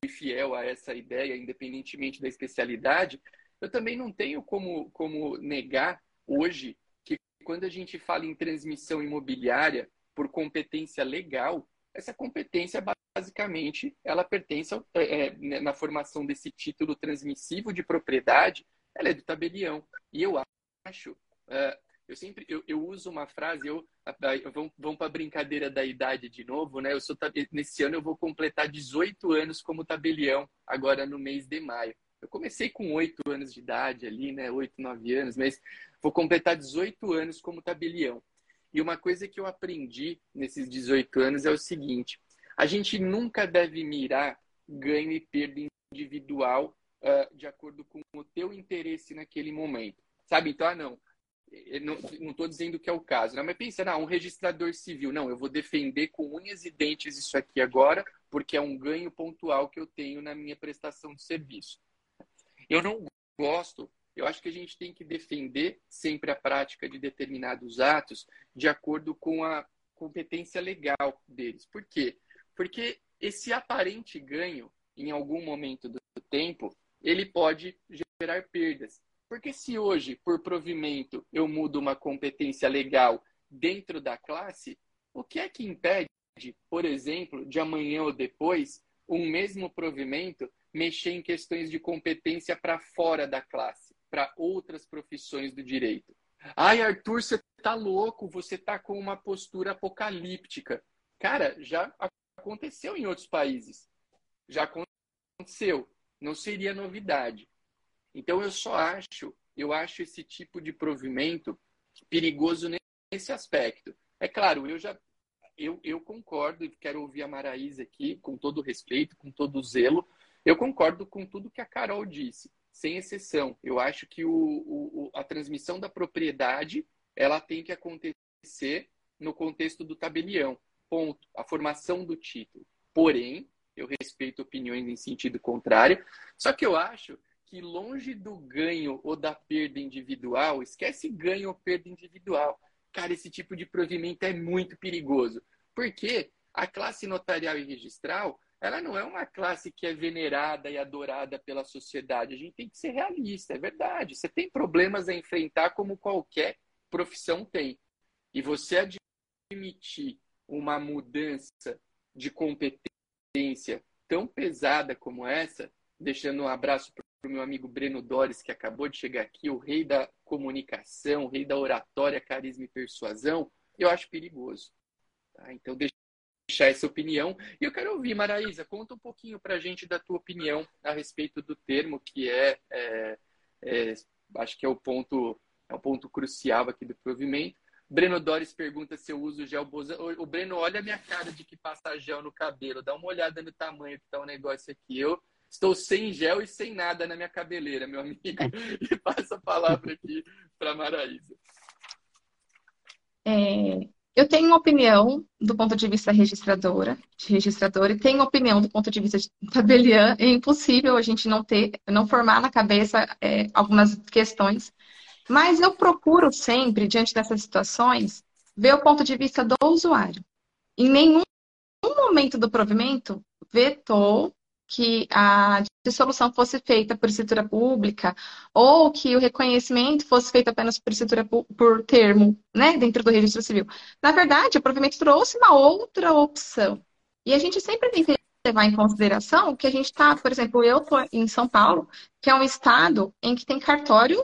fiel a essa ideia, independentemente da especialidade, eu também não tenho como, como negar hoje que quando a gente fala em transmissão imobiliária por competência legal, essa competência basicamente ela pertence ao, é, é, na formação desse título transmissivo de propriedade, ela é do tabelião. E eu acho, uh, eu sempre eu, eu, uso uma frase, eu, vamos, vamos para a brincadeira da idade de novo, né? Eu sou nesse ano eu vou completar 18 anos como tabelião, agora no mês de maio. Eu comecei com 8 anos de idade ali, né? 8, 9 anos, mas vou completar 18 anos como tabelião. E uma coisa que eu aprendi nesses 18 anos é o seguinte: a gente nunca deve mirar ganho e perda individual uh, de acordo com o teu interesse naquele momento. Sabe? Então, ah, não. Não estou dizendo que é o caso, né? mas pensa, não, um registrador civil, não, eu vou defender com unhas e dentes isso aqui agora, porque é um ganho pontual que eu tenho na minha prestação de serviço. Eu não gosto, eu acho que a gente tem que defender sempre a prática de determinados atos de acordo com a competência legal deles. Por quê? Porque esse aparente ganho, em algum momento do tempo, ele pode gerar perdas. Porque se hoje, por provimento, eu mudo uma competência legal dentro da classe, o que é que impede, por exemplo, de amanhã ou depois, um mesmo provimento mexer em questões de competência para fora da classe, para outras profissões do direito? Ai, Arthur, você tá louco, você tá com uma postura apocalíptica. Cara, já aconteceu em outros países. Já aconteceu. Não seria novidade. Então eu só acho, eu acho esse tipo de provimento perigoso nesse aspecto. É claro, eu já eu, eu concordo e quero ouvir a Maraísa aqui com todo respeito, com todo zelo. Eu concordo com tudo que a Carol disse, sem exceção. Eu acho que o, o, a transmissão da propriedade ela tem que acontecer no contexto do tabelião. Ponto. A formação do título. Porém, eu respeito opiniões em sentido contrário. Só que eu acho que longe do ganho ou da perda individual, esquece ganho ou perda individual. Cara, esse tipo de provimento é muito perigoso. Porque a classe notarial e registral, ela não é uma classe que é venerada e adorada pela sociedade. A gente tem que ser realista, é verdade. Você tem problemas a enfrentar como qualquer profissão tem. E você admitir uma mudança de competência tão pesada como essa, deixando um abraço para o meu amigo Breno Dores, que acabou de chegar aqui, o rei da comunicação, o rei da oratória, carisma e persuasão, eu acho perigoso. Tá? Então, deixar essa opinião. E eu quero ouvir, Maraísa, conta um pouquinho para a gente da tua opinião a respeito do termo, que é, é, é, acho que é o ponto, é o ponto crucial aqui do provimento. Breno Dores pergunta se eu uso gel Bosan. O Breno, olha a minha cara de que passa gel no cabelo. Dá uma olhada no tamanho que tá o negócio aqui. Eu estou sem gel e sem nada na minha cabeleira, meu amigo. E passa a palavra aqui para Maraísa. É, eu tenho uma opinião do ponto de vista registradora, de registradora, e tenho opinião do ponto de vista de tabeliã. É impossível a gente não ter, não formar na cabeça é, algumas questões mas eu procuro sempre, diante dessas situações, ver o ponto de vista do usuário. Em nenhum momento do provimento vetou que a dissolução fosse feita por escritura pública ou que o reconhecimento fosse feito apenas por escritura por termo, né, dentro do registro civil. Na verdade, o provimento trouxe uma outra opção. E a gente sempre tem que levar em consideração que a gente está, por exemplo, eu estou em São Paulo, que é um estado em que tem cartório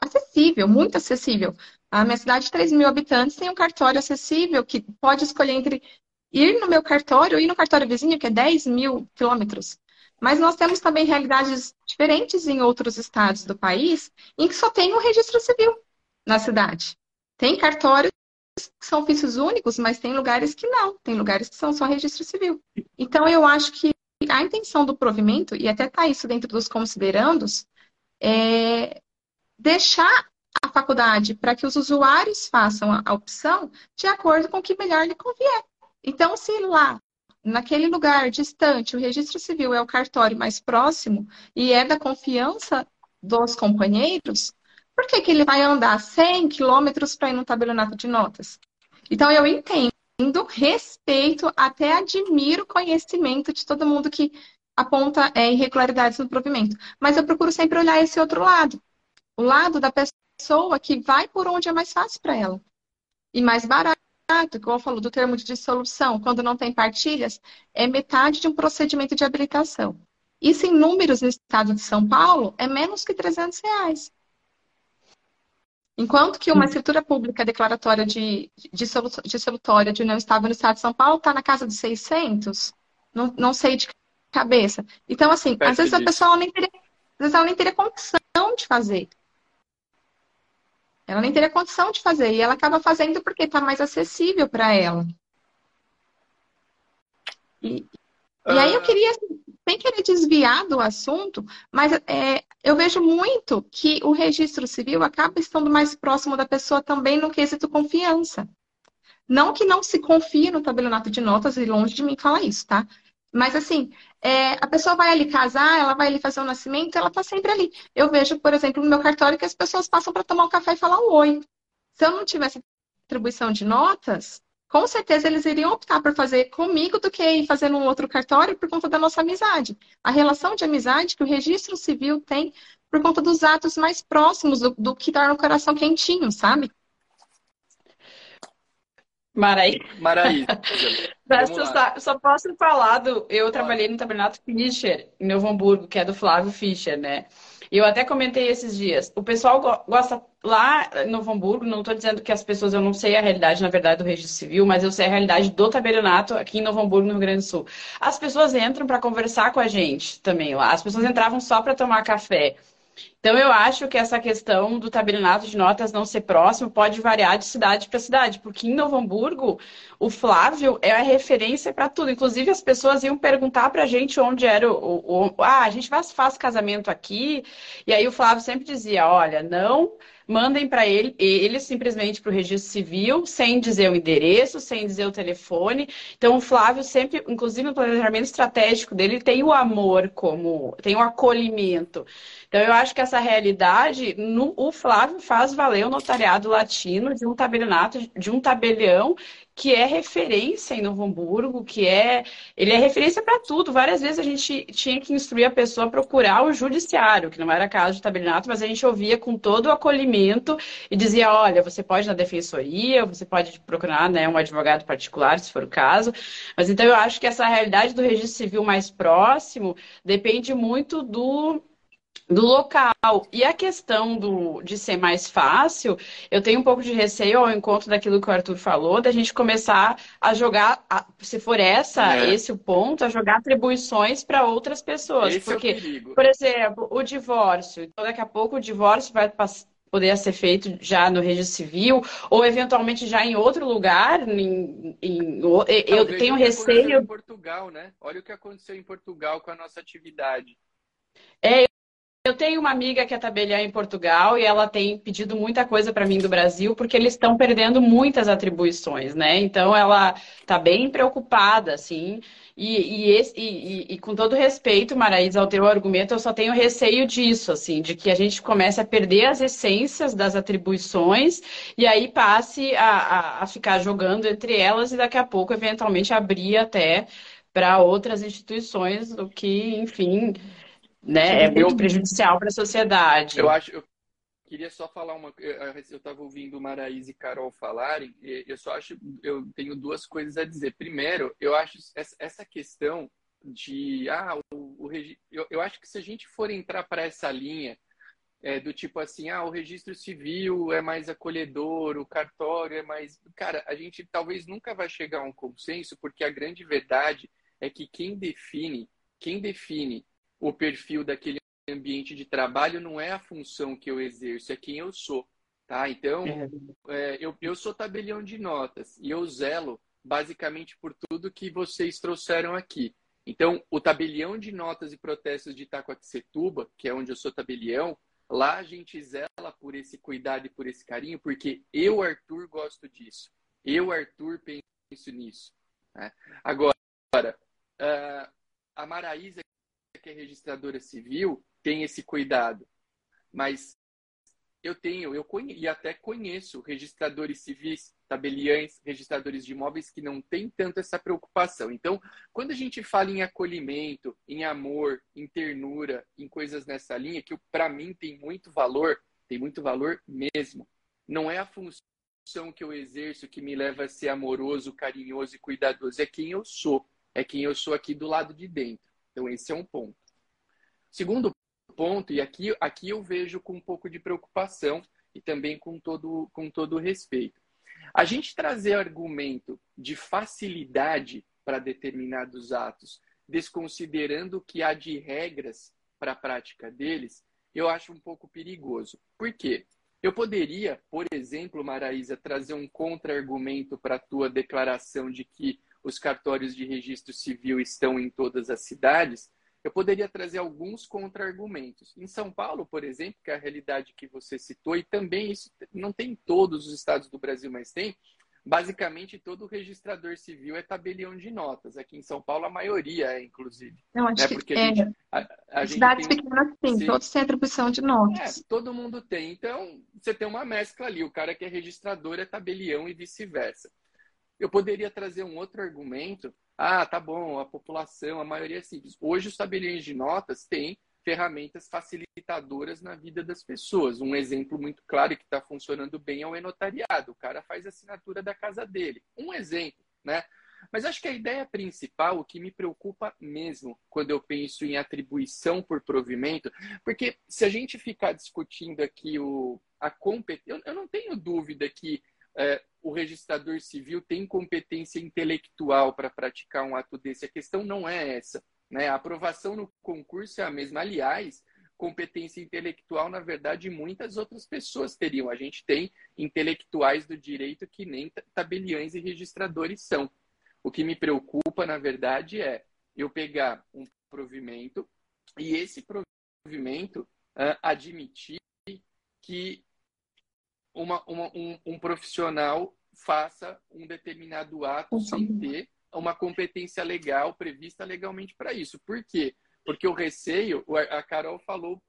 acessível, muito acessível. A minha cidade de 3 mil habitantes tem um cartório acessível que pode escolher entre ir no meu cartório ou ir no cartório vizinho, que é 10 mil quilômetros. Mas nós temos também realidades diferentes em outros estados do país, em que só tem um registro civil na cidade. Tem cartórios que são ofícios únicos, mas tem lugares que não. Tem lugares que são só registro civil. Então, eu acho que a intenção do provimento, e até está isso dentro dos considerandos, é deixar a faculdade para que os usuários façam a opção de acordo com o que melhor lhe convier. Então, se lá, naquele lugar distante, o registro civil é o cartório mais próximo e é da confiança dos companheiros, por que, que ele vai andar 100 quilômetros para ir no tabelionato de notas? Então, eu entendo, respeito, até admiro o conhecimento de todo mundo que aponta é, irregularidades no provimento. Mas eu procuro sempre olhar esse outro lado o lado da pessoa que vai por onde é mais fácil para ela. E mais barato, como eu falo do termo de dissolução, quando não tem partilhas, é metade de um procedimento de habilitação. Isso em números no estado de São Paulo é menos que 300 reais. Enquanto que uma escritura pública declaratória de, de, de união estável no estado de São Paulo está na casa de 600, não, não sei de cabeça. Então, assim, Perto às vezes disso. a pessoa nem teria, às vezes ela nem teria condição de fazer. Ela nem teria condição de fazer. E ela acaba fazendo porque está mais acessível para ela. E, e aí eu ah. queria, assim, sem querer desviar do assunto, mas é, eu vejo muito que o registro civil acaba estando mais próximo da pessoa também no quesito confiança. Não que não se confie no tabelionato de notas, e longe de mim falar isso, tá? Mas assim, é, a pessoa vai ali casar, ela vai ali fazer o nascimento, ela tá sempre ali. Eu vejo, por exemplo, no meu cartório que as pessoas passam para tomar um café e falar um oi. Se eu não tivesse atribuição de notas, com certeza eles iriam optar por fazer comigo do que ir fazer num outro cartório por conta da nossa amizade. A relação de amizade que o registro civil tem por conta dos atos mais próximos do, do que torna o coração quentinho, sabe? Maraí. Maraí. só, só posso falar do. Eu trabalhei no Tabernato Fischer, em Novo Hamburgo, que é do Flávio Fischer, né? E eu até comentei esses dias. O pessoal gosta lá em Novo Hamburgo, não estou dizendo que as pessoas, eu não sei a realidade, na verdade, do registro civil, mas eu sei a realidade do tabelionato aqui em Novo Hamburgo, no Rio Grande do Sul. As pessoas entram para conversar com a gente também lá. As pessoas entravam só para tomar café. Então, eu acho que essa questão do tabelionato de notas não ser próximo pode variar de cidade para cidade, porque em Novo Hamburgo, o Flávio é a referência para tudo. Inclusive, as pessoas iam perguntar para a gente onde era o, o, o. Ah, a gente faz casamento aqui. E aí o Flávio sempre dizia: olha, não mandem para ele, ele simplesmente para o registro civil, sem dizer o endereço, sem dizer o telefone. Então, o Flávio sempre, inclusive no planejamento estratégico dele, tem o amor como, tem o acolhimento. Então, eu acho que essa realidade, no, o Flávio faz valer o notariado latino de um tabelionato, de um tabelião que é referência em Novo Hamburgo, que é. Ele é referência para tudo. Várias vezes a gente tinha que instruir a pessoa a procurar o judiciário, que não era caso de tabelionato, mas a gente ouvia com todo o acolhimento e dizia: olha, você pode ir na defensoria, você pode procurar né, um advogado particular, se for o caso. Mas então eu acho que essa realidade do registro civil mais próximo depende muito do do local. E a questão do, de ser mais fácil, eu tenho um pouco de receio ao encontro daquilo que o Arthur falou, da gente começar a jogar, a, se for essa, é. esse o ponto, a jogar atribuições para outras pessoas. Esse Porque, é por exemplo, o divórcio. Então, daqui a pouco o divórcio vai poder ser feito já no registro civil ou eventualmente já em outro lugar em, em eu tenho receio em Portugal né olha o que aconteceu em Portugal com a nossa atividade é eu tenho uma amiga que é tabeliã em Portugal e ela tem pedido muita coisa para mim do Brasil porque eles estão perdendo muitas atribuições, né? Então ela está bem preocupada, assim. E, e, esse, e, e, com todo respeito, Maraísa, ao teu argumento, eu só tenho receio disso, assim, de que a gente comece a perder as essências das atribuições e aí passe a, a, a ficar jogando entre elas e daqui a pouco, eventualmente, abrir até para outras instituições, o que, enfim, né? É muito prejudicial para a sociedade. Eu acho. Eu queria só falar uma. Eu estava ouvindo Maraís e Carol falarem. E eu só acho. Eu tenho duas coisas a dizer. Primeiro, eu acho essa questão de. Ah, o, o eu, eu acho que se a gente for entrar para essa linha. É, do tipo assim, ah, o registro civil é mais acolhedor, o cartório é mais. Cara, a gente talvez nunca vai chegar a um consenso, porque a grande verdade é que quem define, quem define o perfil daquele ambiente de trabalho não é a função que eu exerço, é quem eu sou. Tá? Então, é. É, eu, eu sou tabelião de notas e eu zelo basicamente por tudo que vocês trouxeram aqui. Então, o tabelião de notas e protestos de Itacoaxetuba, que é onde eu sou tabelião, lá a gente zela por esse cuidado e por esse carinho, porque eu, Arthur, gosto disso. Eu, Arthur, penso nisso. Né? Agora, uh, a Maraísa que é registradora civil tem esse cuidado. Mas eu tenho, eu e até conheço registradores civis, tabeliães, registradores de imóveis que não têm tanto essa preocupação. Então, quando a gente fala em acolhimento, em amor, em ternura, em coisas nessa linha, que para mim tem muito valor, tem muito valor mesmo. Não é a função que eu exerço que me leva a ser amoroso, carinhoso e cuidadoso, é quem eu sou, é quem eu sou aqui do lado de dentro. Então, esse é um ponto. Segundo ponto, e aqui, aqui eu vejo com um pouco de preocupação, e também com todo, com todo respeito. A gente trazer argumento de facilidade para determinados atos, desconsiderando o que há de regras para a prática deles, eu acho um pouco perigoso. Por quê? Eu poderia, por exemplo, Maraísa, trazer um contra-argumento para a tua declaração de que os cartórios de registro civil estão em todas as cidades, eu poderia trazer alguns contra-argumentos. Em São Paulo, por exemplo, que é a realidade que você citou, e também isso não tem em todos os estados do Brasil, mas tem, basicamente todo registrador civil é tabelião de notas. Aqui em São Paulo, a maioria é, inclusive. Não, acho né? Porque que a gente, é. a, a cidades tem... pequenas sim, todos têm atribuição de notas. É, todo mundo tem. Então, você tem uma mescla ali. O cara que é registrador é tabelião e vice-versa. Eu poderia trazer um outro argumento ah, tá bom, a população, a maioria é simples. Hoje os tabeliões de notas têm ferramentas facilitadoras na vida das pessoas. Um exemplo muito claro que está funcionando bem é o enotariado. O cara faz a assinatura da casa dele. Um exemplo, né? Mas acho que a ideia principal, o que me preocupa mesmo quando eu penso em atribuição por provimento, porque se a gente ficar discutindo aqui o, a competência, eu, eu não tenho dúvida que é, o registrador civil tem competência intelectual para praticar um ato desse. A questão não é essa. Né? A aprovação no concurso é a mesma. Aliás, competência intelectual, na verdade, muitas outras pessoas teriam. A gente tem intelectuais do direito que nem tabeliães e registradores são. O que me preocupa, na verdade, é eu pegar um provimento e esse provimento uh, admitir que uma, uma, um, um, profissional faça um determinado ato sem ter uma competência legal prevista legalmente para isso. Por quê? Porque o receio, a Carol falou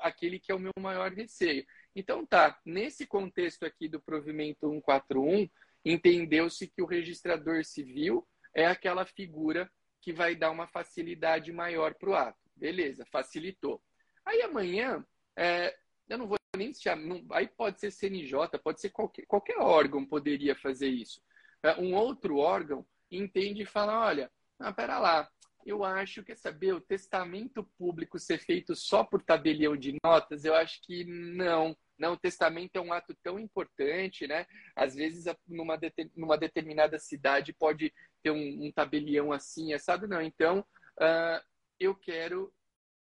aquele que é o meu maior receio. Então tá, nesse contexto aqui do provimento 141, entendeu-se que o registrador civil é aquela figura que vai dar uma facilidade maior para o ato. Beleza, facilitou. Aí amanhã, é, eu não vou nem se chama, aí pode ser CNJ, pode ser qualquer, qualquer órgão poderia fazer isso. É, um outro órgão entende e fala, olha, ah, pera lá, eu acho que saber o testamento público ser feito só por tabelião de notas, eu acho que não. Não, o testamento é um ato tão importante, né? Às vezes, numa, numa determinada cidade pode ter um, um tabelião assim, sabe? Não. Então, uh, eu quero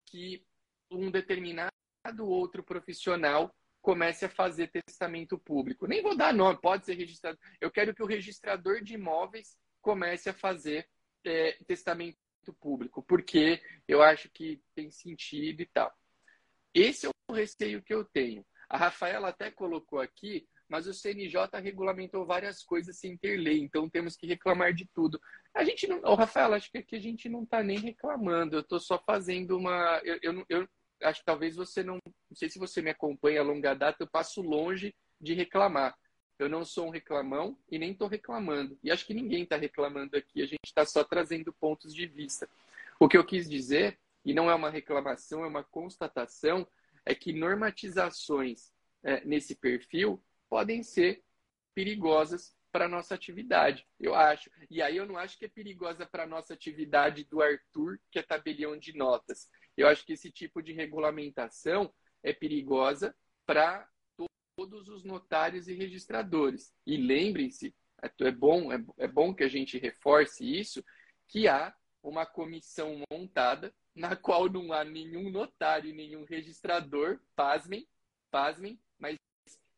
que um determinado outro profissional comece a fazer testamento público. Nem vou dar nome, pode ser registrado. Eu quero que o registrador de imóveis comece a fazer é, testamento público, porque eu acho que tem sentido e tal. Esse é o receio que eu tenho. A Rafaela até colocou aqui, mas o CNJ regulamentou várias coisas sem ter lei, então temos que reclamar de tudo. A gente não. Ô, Rafaela, acho que aqui a gente não está nem reclamando, eu estou só fazendo uma. Eu, eu, eu, acho que talvez você não. Não sei se você me acompanha a longa data, eu passo longe de reclamar. Eu não sou um reclamão e nem estou reclamando. E acho que ninguém está reclamando aqui, a gente está só trazendo pontos de vista. O que eu quis dizer, e não é uma reclamação, é uma constatação, é que normatizações é, nesse perfil podem ser perigosas para a nossa atividade, eu acho. E aí eu não acho que é perigosa para a nossa atividade do Arthur, que é tabelião de notas. Eu acho que esse tipo de regulamentação é perigosa para todos os notários e registradores. E lembrem-se, é, é bom, é, é bom que a gente reforce isso, que há uma comissão montada na qual não há nenhum notário e nenhum registrador, pasmem, pasmem, mas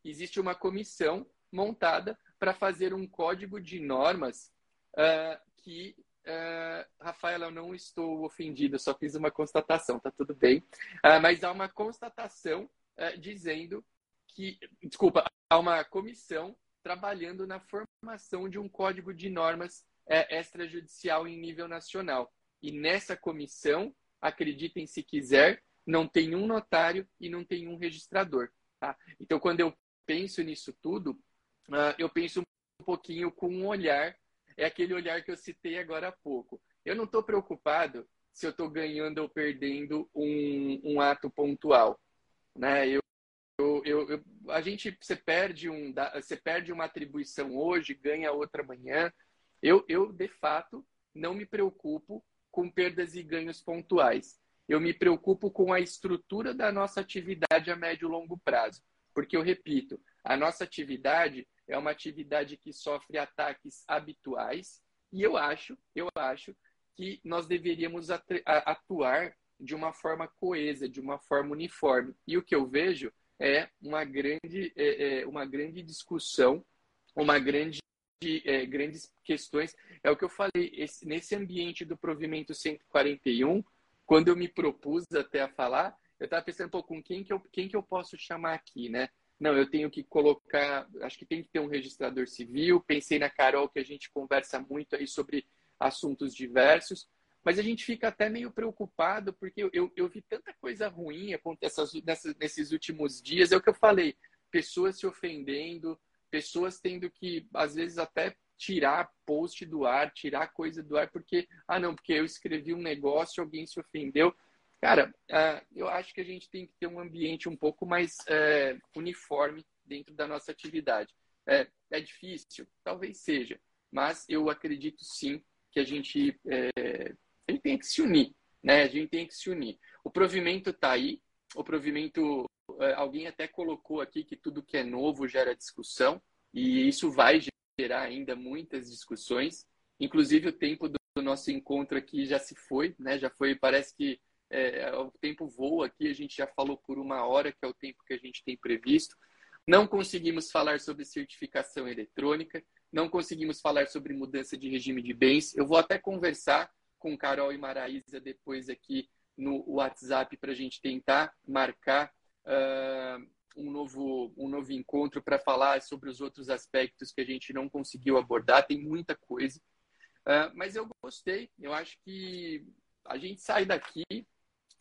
existe uma comissão montada para fazer um código de normas uh, que Uh, Rafaela, eu não estou ofendida, só fiz uma constatação, tá tudo bem. Uh, mas há uma constatação uh, dizendo que, desculpa, há uma comissão trabalhando na formação de um código de normas extrajudicial em nível nacional. E nessa comissão, acreditem se quiser, não tem um notário e não tem um registrador. Tá? Então, quando eu penso nisso tudo, eu penso um pouquinho com um olhar é aquele olhar que eu citei agora há pouco. Eu não estou preocupado se eu estou ganhando ou perdendo um, um ato pontual. Né? Eu, eu, eu, a gente você perde, um, você perde uma atribuição hoje, ganha outra amanhã. Eu, eu, de fato, não me preocupo com perdas e ganhos pontuais. Eu me preocupo com a estrutura da nossa atividade a médio e longo prazo. Porque eu repito, a nossa atividade é uma atividade que sofre ataques habituais e eu acho, eu acho que nós deveríamos atuar de uma forma coesa, de uma forma uniforme. E o que eu vejo é uma grande, é, é uma grande discussão, uma grande é, grandes questões. É o que eu falei, esse, nesse ambiente do provimento 141, quando eu me propus até a falar, eu estava pensando, pô, com quem que, eu, quem que eu posso chamar aqui, né? Não, eu tenho que colocar, acho que tem que ter um registrador civil. Pensei na Carol, que a gente conversa muito aí sobre assuntos diversos, mas a gente fica até meio preocupado, porque eu, eu, vi tanta coisa ruim acontecer nesses últimos dias. É o que eu falei, pessoas se ofendendo, pessoas tendo que, às vezes, até tirar post do ar, tirar coisa do ar, porque, ah, não, porque eu escrevi um negócio, alguém se ofendeu. Cara, uh, eu acho que a gente tem que ter um ambiente um pouco mais uh, uniforme dentro da nossa atividade. É, é, difícil? Talvez seja, mas eu acredito sim que a gente, é, a gente tem que se unir, né? A gente tem que se unir. O provimento está aí, o provimento é, alguém até colocou aqui que tudo que é novo gera discussão, e isso vai gerar ainda muitas discussões. Inclusive, o tempo do nosso encontro aqui já se foi, né? Já foi, parece que é, o tempo voa aqui, a gente já falou por uma hora, que é o tempo que a gente tem previsto. Não conseguimos falar sobre certificação eletrônica, não conseguimos falar sobre mudança de regime de bens. Eu vou até conversar com Carol e Maraísa depois aqui no WhatsApp para a gente tentar marcar uh, um, novo, um novo encontro para falar sobre os outros aspectos que a gente não conseguiu abordar. Tem muita coisa. Uh, mas eu gostei. Eu acho que a gente sai daqui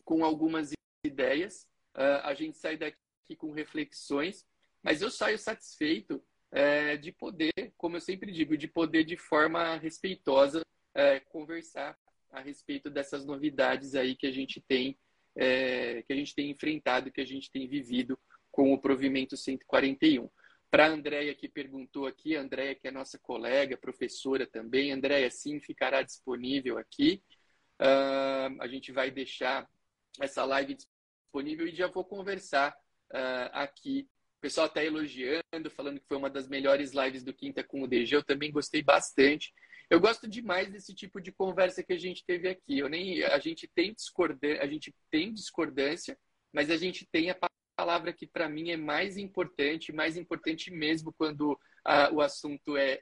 com algumas ideias, uh, a gente sai daqui com reflexões, mas eu saio satisfeito uh, de poder, como eu sempre digo, de poder de forma respeitosa uh, conversar a respeito dessas novidades aí que a gente tem é, que a gente tem enfrentado, que a gente tem vivido com o provimento 141. Para a Andréia que perguntou aqui, Andréia que é nossa colega, professora também, Andréia sim ficará disponível aqui. Uh, a gente vai deixar essa live disponível e já vou conversar uh, aqui. O pessoal está elogiando, falando que foi uma das melhores lives do Quinta com o DG. Eu também gostei bastante. Eu gosto demais desse tipo de conversa que a gente teve aqui. Eu nem, a gente tem discordância, a gente tem discordância, mas a gente tem a palavra que para mim é mais importante, mais importante mesmo quando a, o assunto é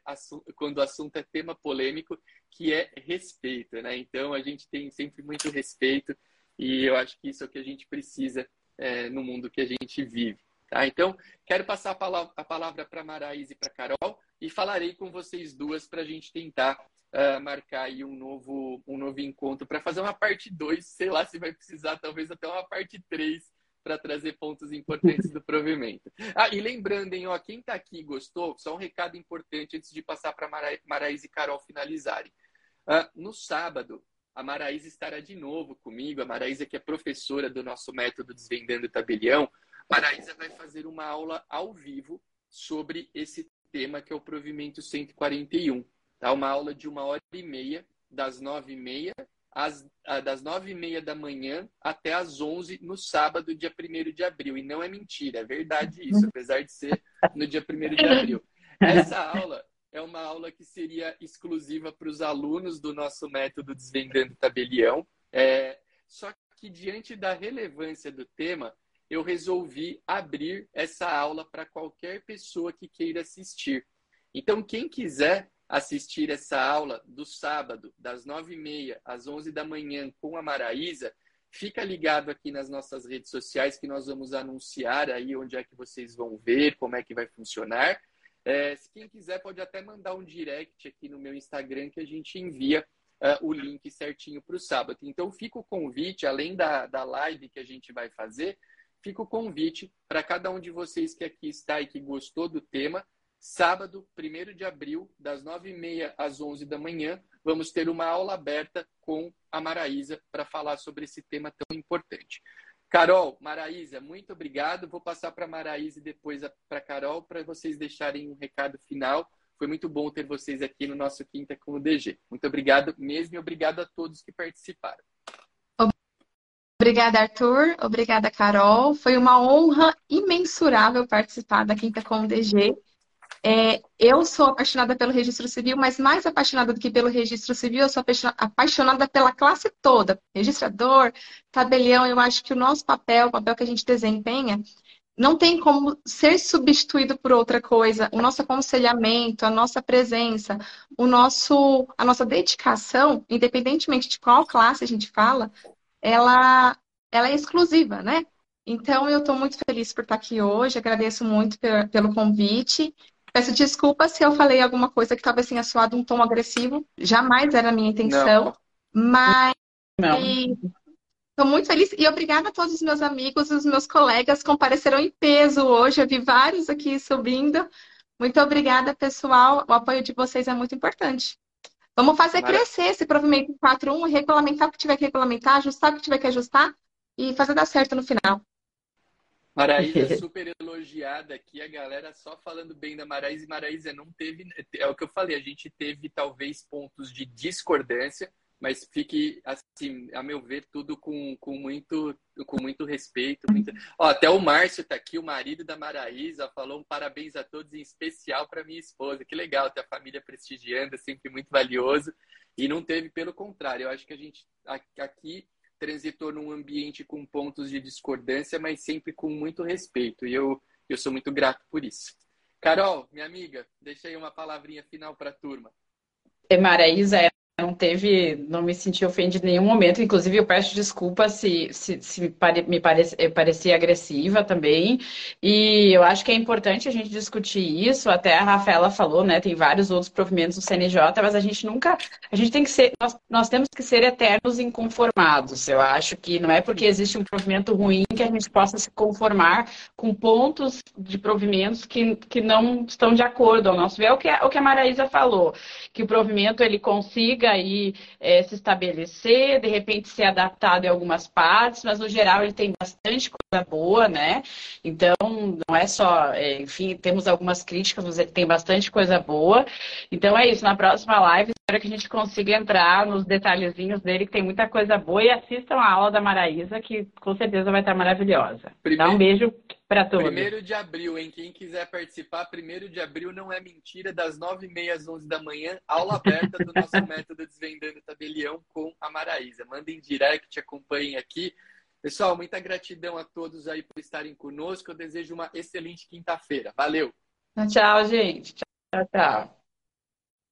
quando o assunto é tema polêmico, que é respeito, né? Então a gente tem sempre muito respeito e eu acho que isso é o que a gente precisa é, no mundo que a gente vive. Tá? Então, quero passar a palavra, para a Maraís e para a Carol e falarei com vocês duas para a gente tentar uh, marcar aí um novo, um novo encontro para fazer uma parte 2, sei lá se vai precisar, talvez até uma parte 3 para trazer pontos importantes do provimento. Ah, e lembrando, hein, ó, quem está aqui e gostou, só um recado importante antes de passar para Mara, Maraís e Carol finalizarem. Uh, no sábado, a Maraísa estará de novo comigo. A Maraísa, que é professora do nosso método Desvendando Tabelião, Paraísa vai fazer uma aula ao vivo sobre esse tema que é o provimento 141. Tá? Uma aula de uma hora e meia, das nove e meia, às, das nove e meia da manhã até às onze no sábado, dia 1 de abril. E não é mentira, é verdade isso, apesar de ser no dia 1 de abril. Essa aula é uma aula que seria exclusiva para os alunos do nosso método Desvendando Tabelião. É, só que, diante da relevância do tema, eu resolvi abrir essa aula para qualquer pessoa que queira assistir. Então, quem quiser assistir essa aula do sábado, das nove e meia às onze da manhã, com a Maraísa, fica ligado aqui nas nossas redes sociais que nós vamos anunciar aí onde é que vocês vão ver, como é que vai funcionar. É, se quem quiser pode até mandar um direct aqui no meu Instagram que a gente envia uh, o link certinho para o sábado. Então fica o convite, além da, da live que a gente vai fazer, fica o convite para cada um de vocês que aqui está e que gostou do tema. Sábado, 1 de abril, das 9h30 às 11 da manhã, vamos ter uma aula aberta com a Maraísa para falar sobre esse tema tão importante. Carol, Maraísa, muito obrigado. Vou passar para Maraísa e depois para Carol para vocês deixarem um recado final. Foi muito bom ter vocês aqui no nosso Quinta com o DG. Muito obrigado mesmo e obrigado a todos que participaram. Obrigada, Arthur. Obrigada, Carol. Foi uma honra imensurável participar da Quinta com o DG. É, eu sou apaixonada pelo registro civil, mas mais apaixonada do que pelo registro civil, eu sou apaixonada pela classe toda. Registrador, tabelião, eu acho que o nosso papel, o papel que a gente desempenha, não tem como ser substituído por outra coisa. O nosso aconselhamento, a nossa presença, o nosso, a nossa dedicação, independentemente de qual classe a gente fala, ela, ela é exclusiva, né? Então, eu estou muito feliz por estar aqui hoje, agradeço muito pelo convite. Peço desculpas se eu falei alguma coisa que talvez tenha soado um tom agressivo, jamais era a minha intenção, Não. mas estou muito feliz e obrigada a todos os meus amigos, os meus colegas que compareceram em peso hoje, eu vi vários aqui subindo. Muito obrigada, pessoal, o apoio de vocês é muito importante. Vamos fazer crescer esse provimento 4.1, regulamentar o que tiver que regulamentar, ajustar o que tiver que ajustar e fazer dar certo no final. Maraísa super elogiada aqui, a galera só falando bem da Maraísa. E Maraísa não teve, é o que eu falei, a gente teve talvez pontos de discordância, mas fique, assim, a meu ver, tudo com, com, muito, com muito respeito. Muito... Ó, até o Márcio está aqui, o marido da Maraísa, falou um parabéns a todos, em especial para minha esposa. Que legal ter a família prestigiando, é sempre muito valioso. E não teve, pelo contrário, eu acho que a gente aqui transitou num ambiente com pontos de discordância, mas sempre com muito respeito. E eu, eu sou muito grato por isso. Carol, minha amiga, deixa aí uma palavrinha final para a turma. Maraísa, é não teve, não me senti ofendida em nenhum momento. Inclusive, eu peço desculpa se, se, se me, pare, me parece, parecia agressiva também. E eu acho que é importante a gente discutir isso. Até a Rafaela falou, né? Tem vários outros provimentos do CNJ, mas a gente nunca. A gente tem que ser. Nós, nós temos que ser eternos inconformados. Eu acho que não é porque existe um provimento ruim que a gente possa se conformar com pontos de provimentos que, que não estão de acordo ao nosso ver. É o que, o que a Maraísa falou, que o provimento ele consiga consiga aí é, se estabelecer, de repente ser adaptado em algumas partes, mas no geral ele tem bastante coisa boa, né? Então, não é só, é, enfim, temos algumas críticas, mas ele tem bastante coisa boa. Então é isso, na próxima live espero que a gente consiga entrar nos detalhezinhos dele, que tem muita coisa boa, e assistam a aula da Maraísa, que com certeza vai estar maravilhosa. Primeiro, Dá um beijo para todos. Primeiro de abril, hein? Quem quiser participar, primeiro de abril não é mentira, das nove e meia às onze da manhã, aula aberta do nosso método Desvendando Tabelião com a Maraísa. Mandem direct, acompanhem aqui. Pessoal, muita gratidão a todos aí por estarem conosco. Eu desejo uma excelente quinta-feira. Valeu! Tchau, gente. Tchau, tchau.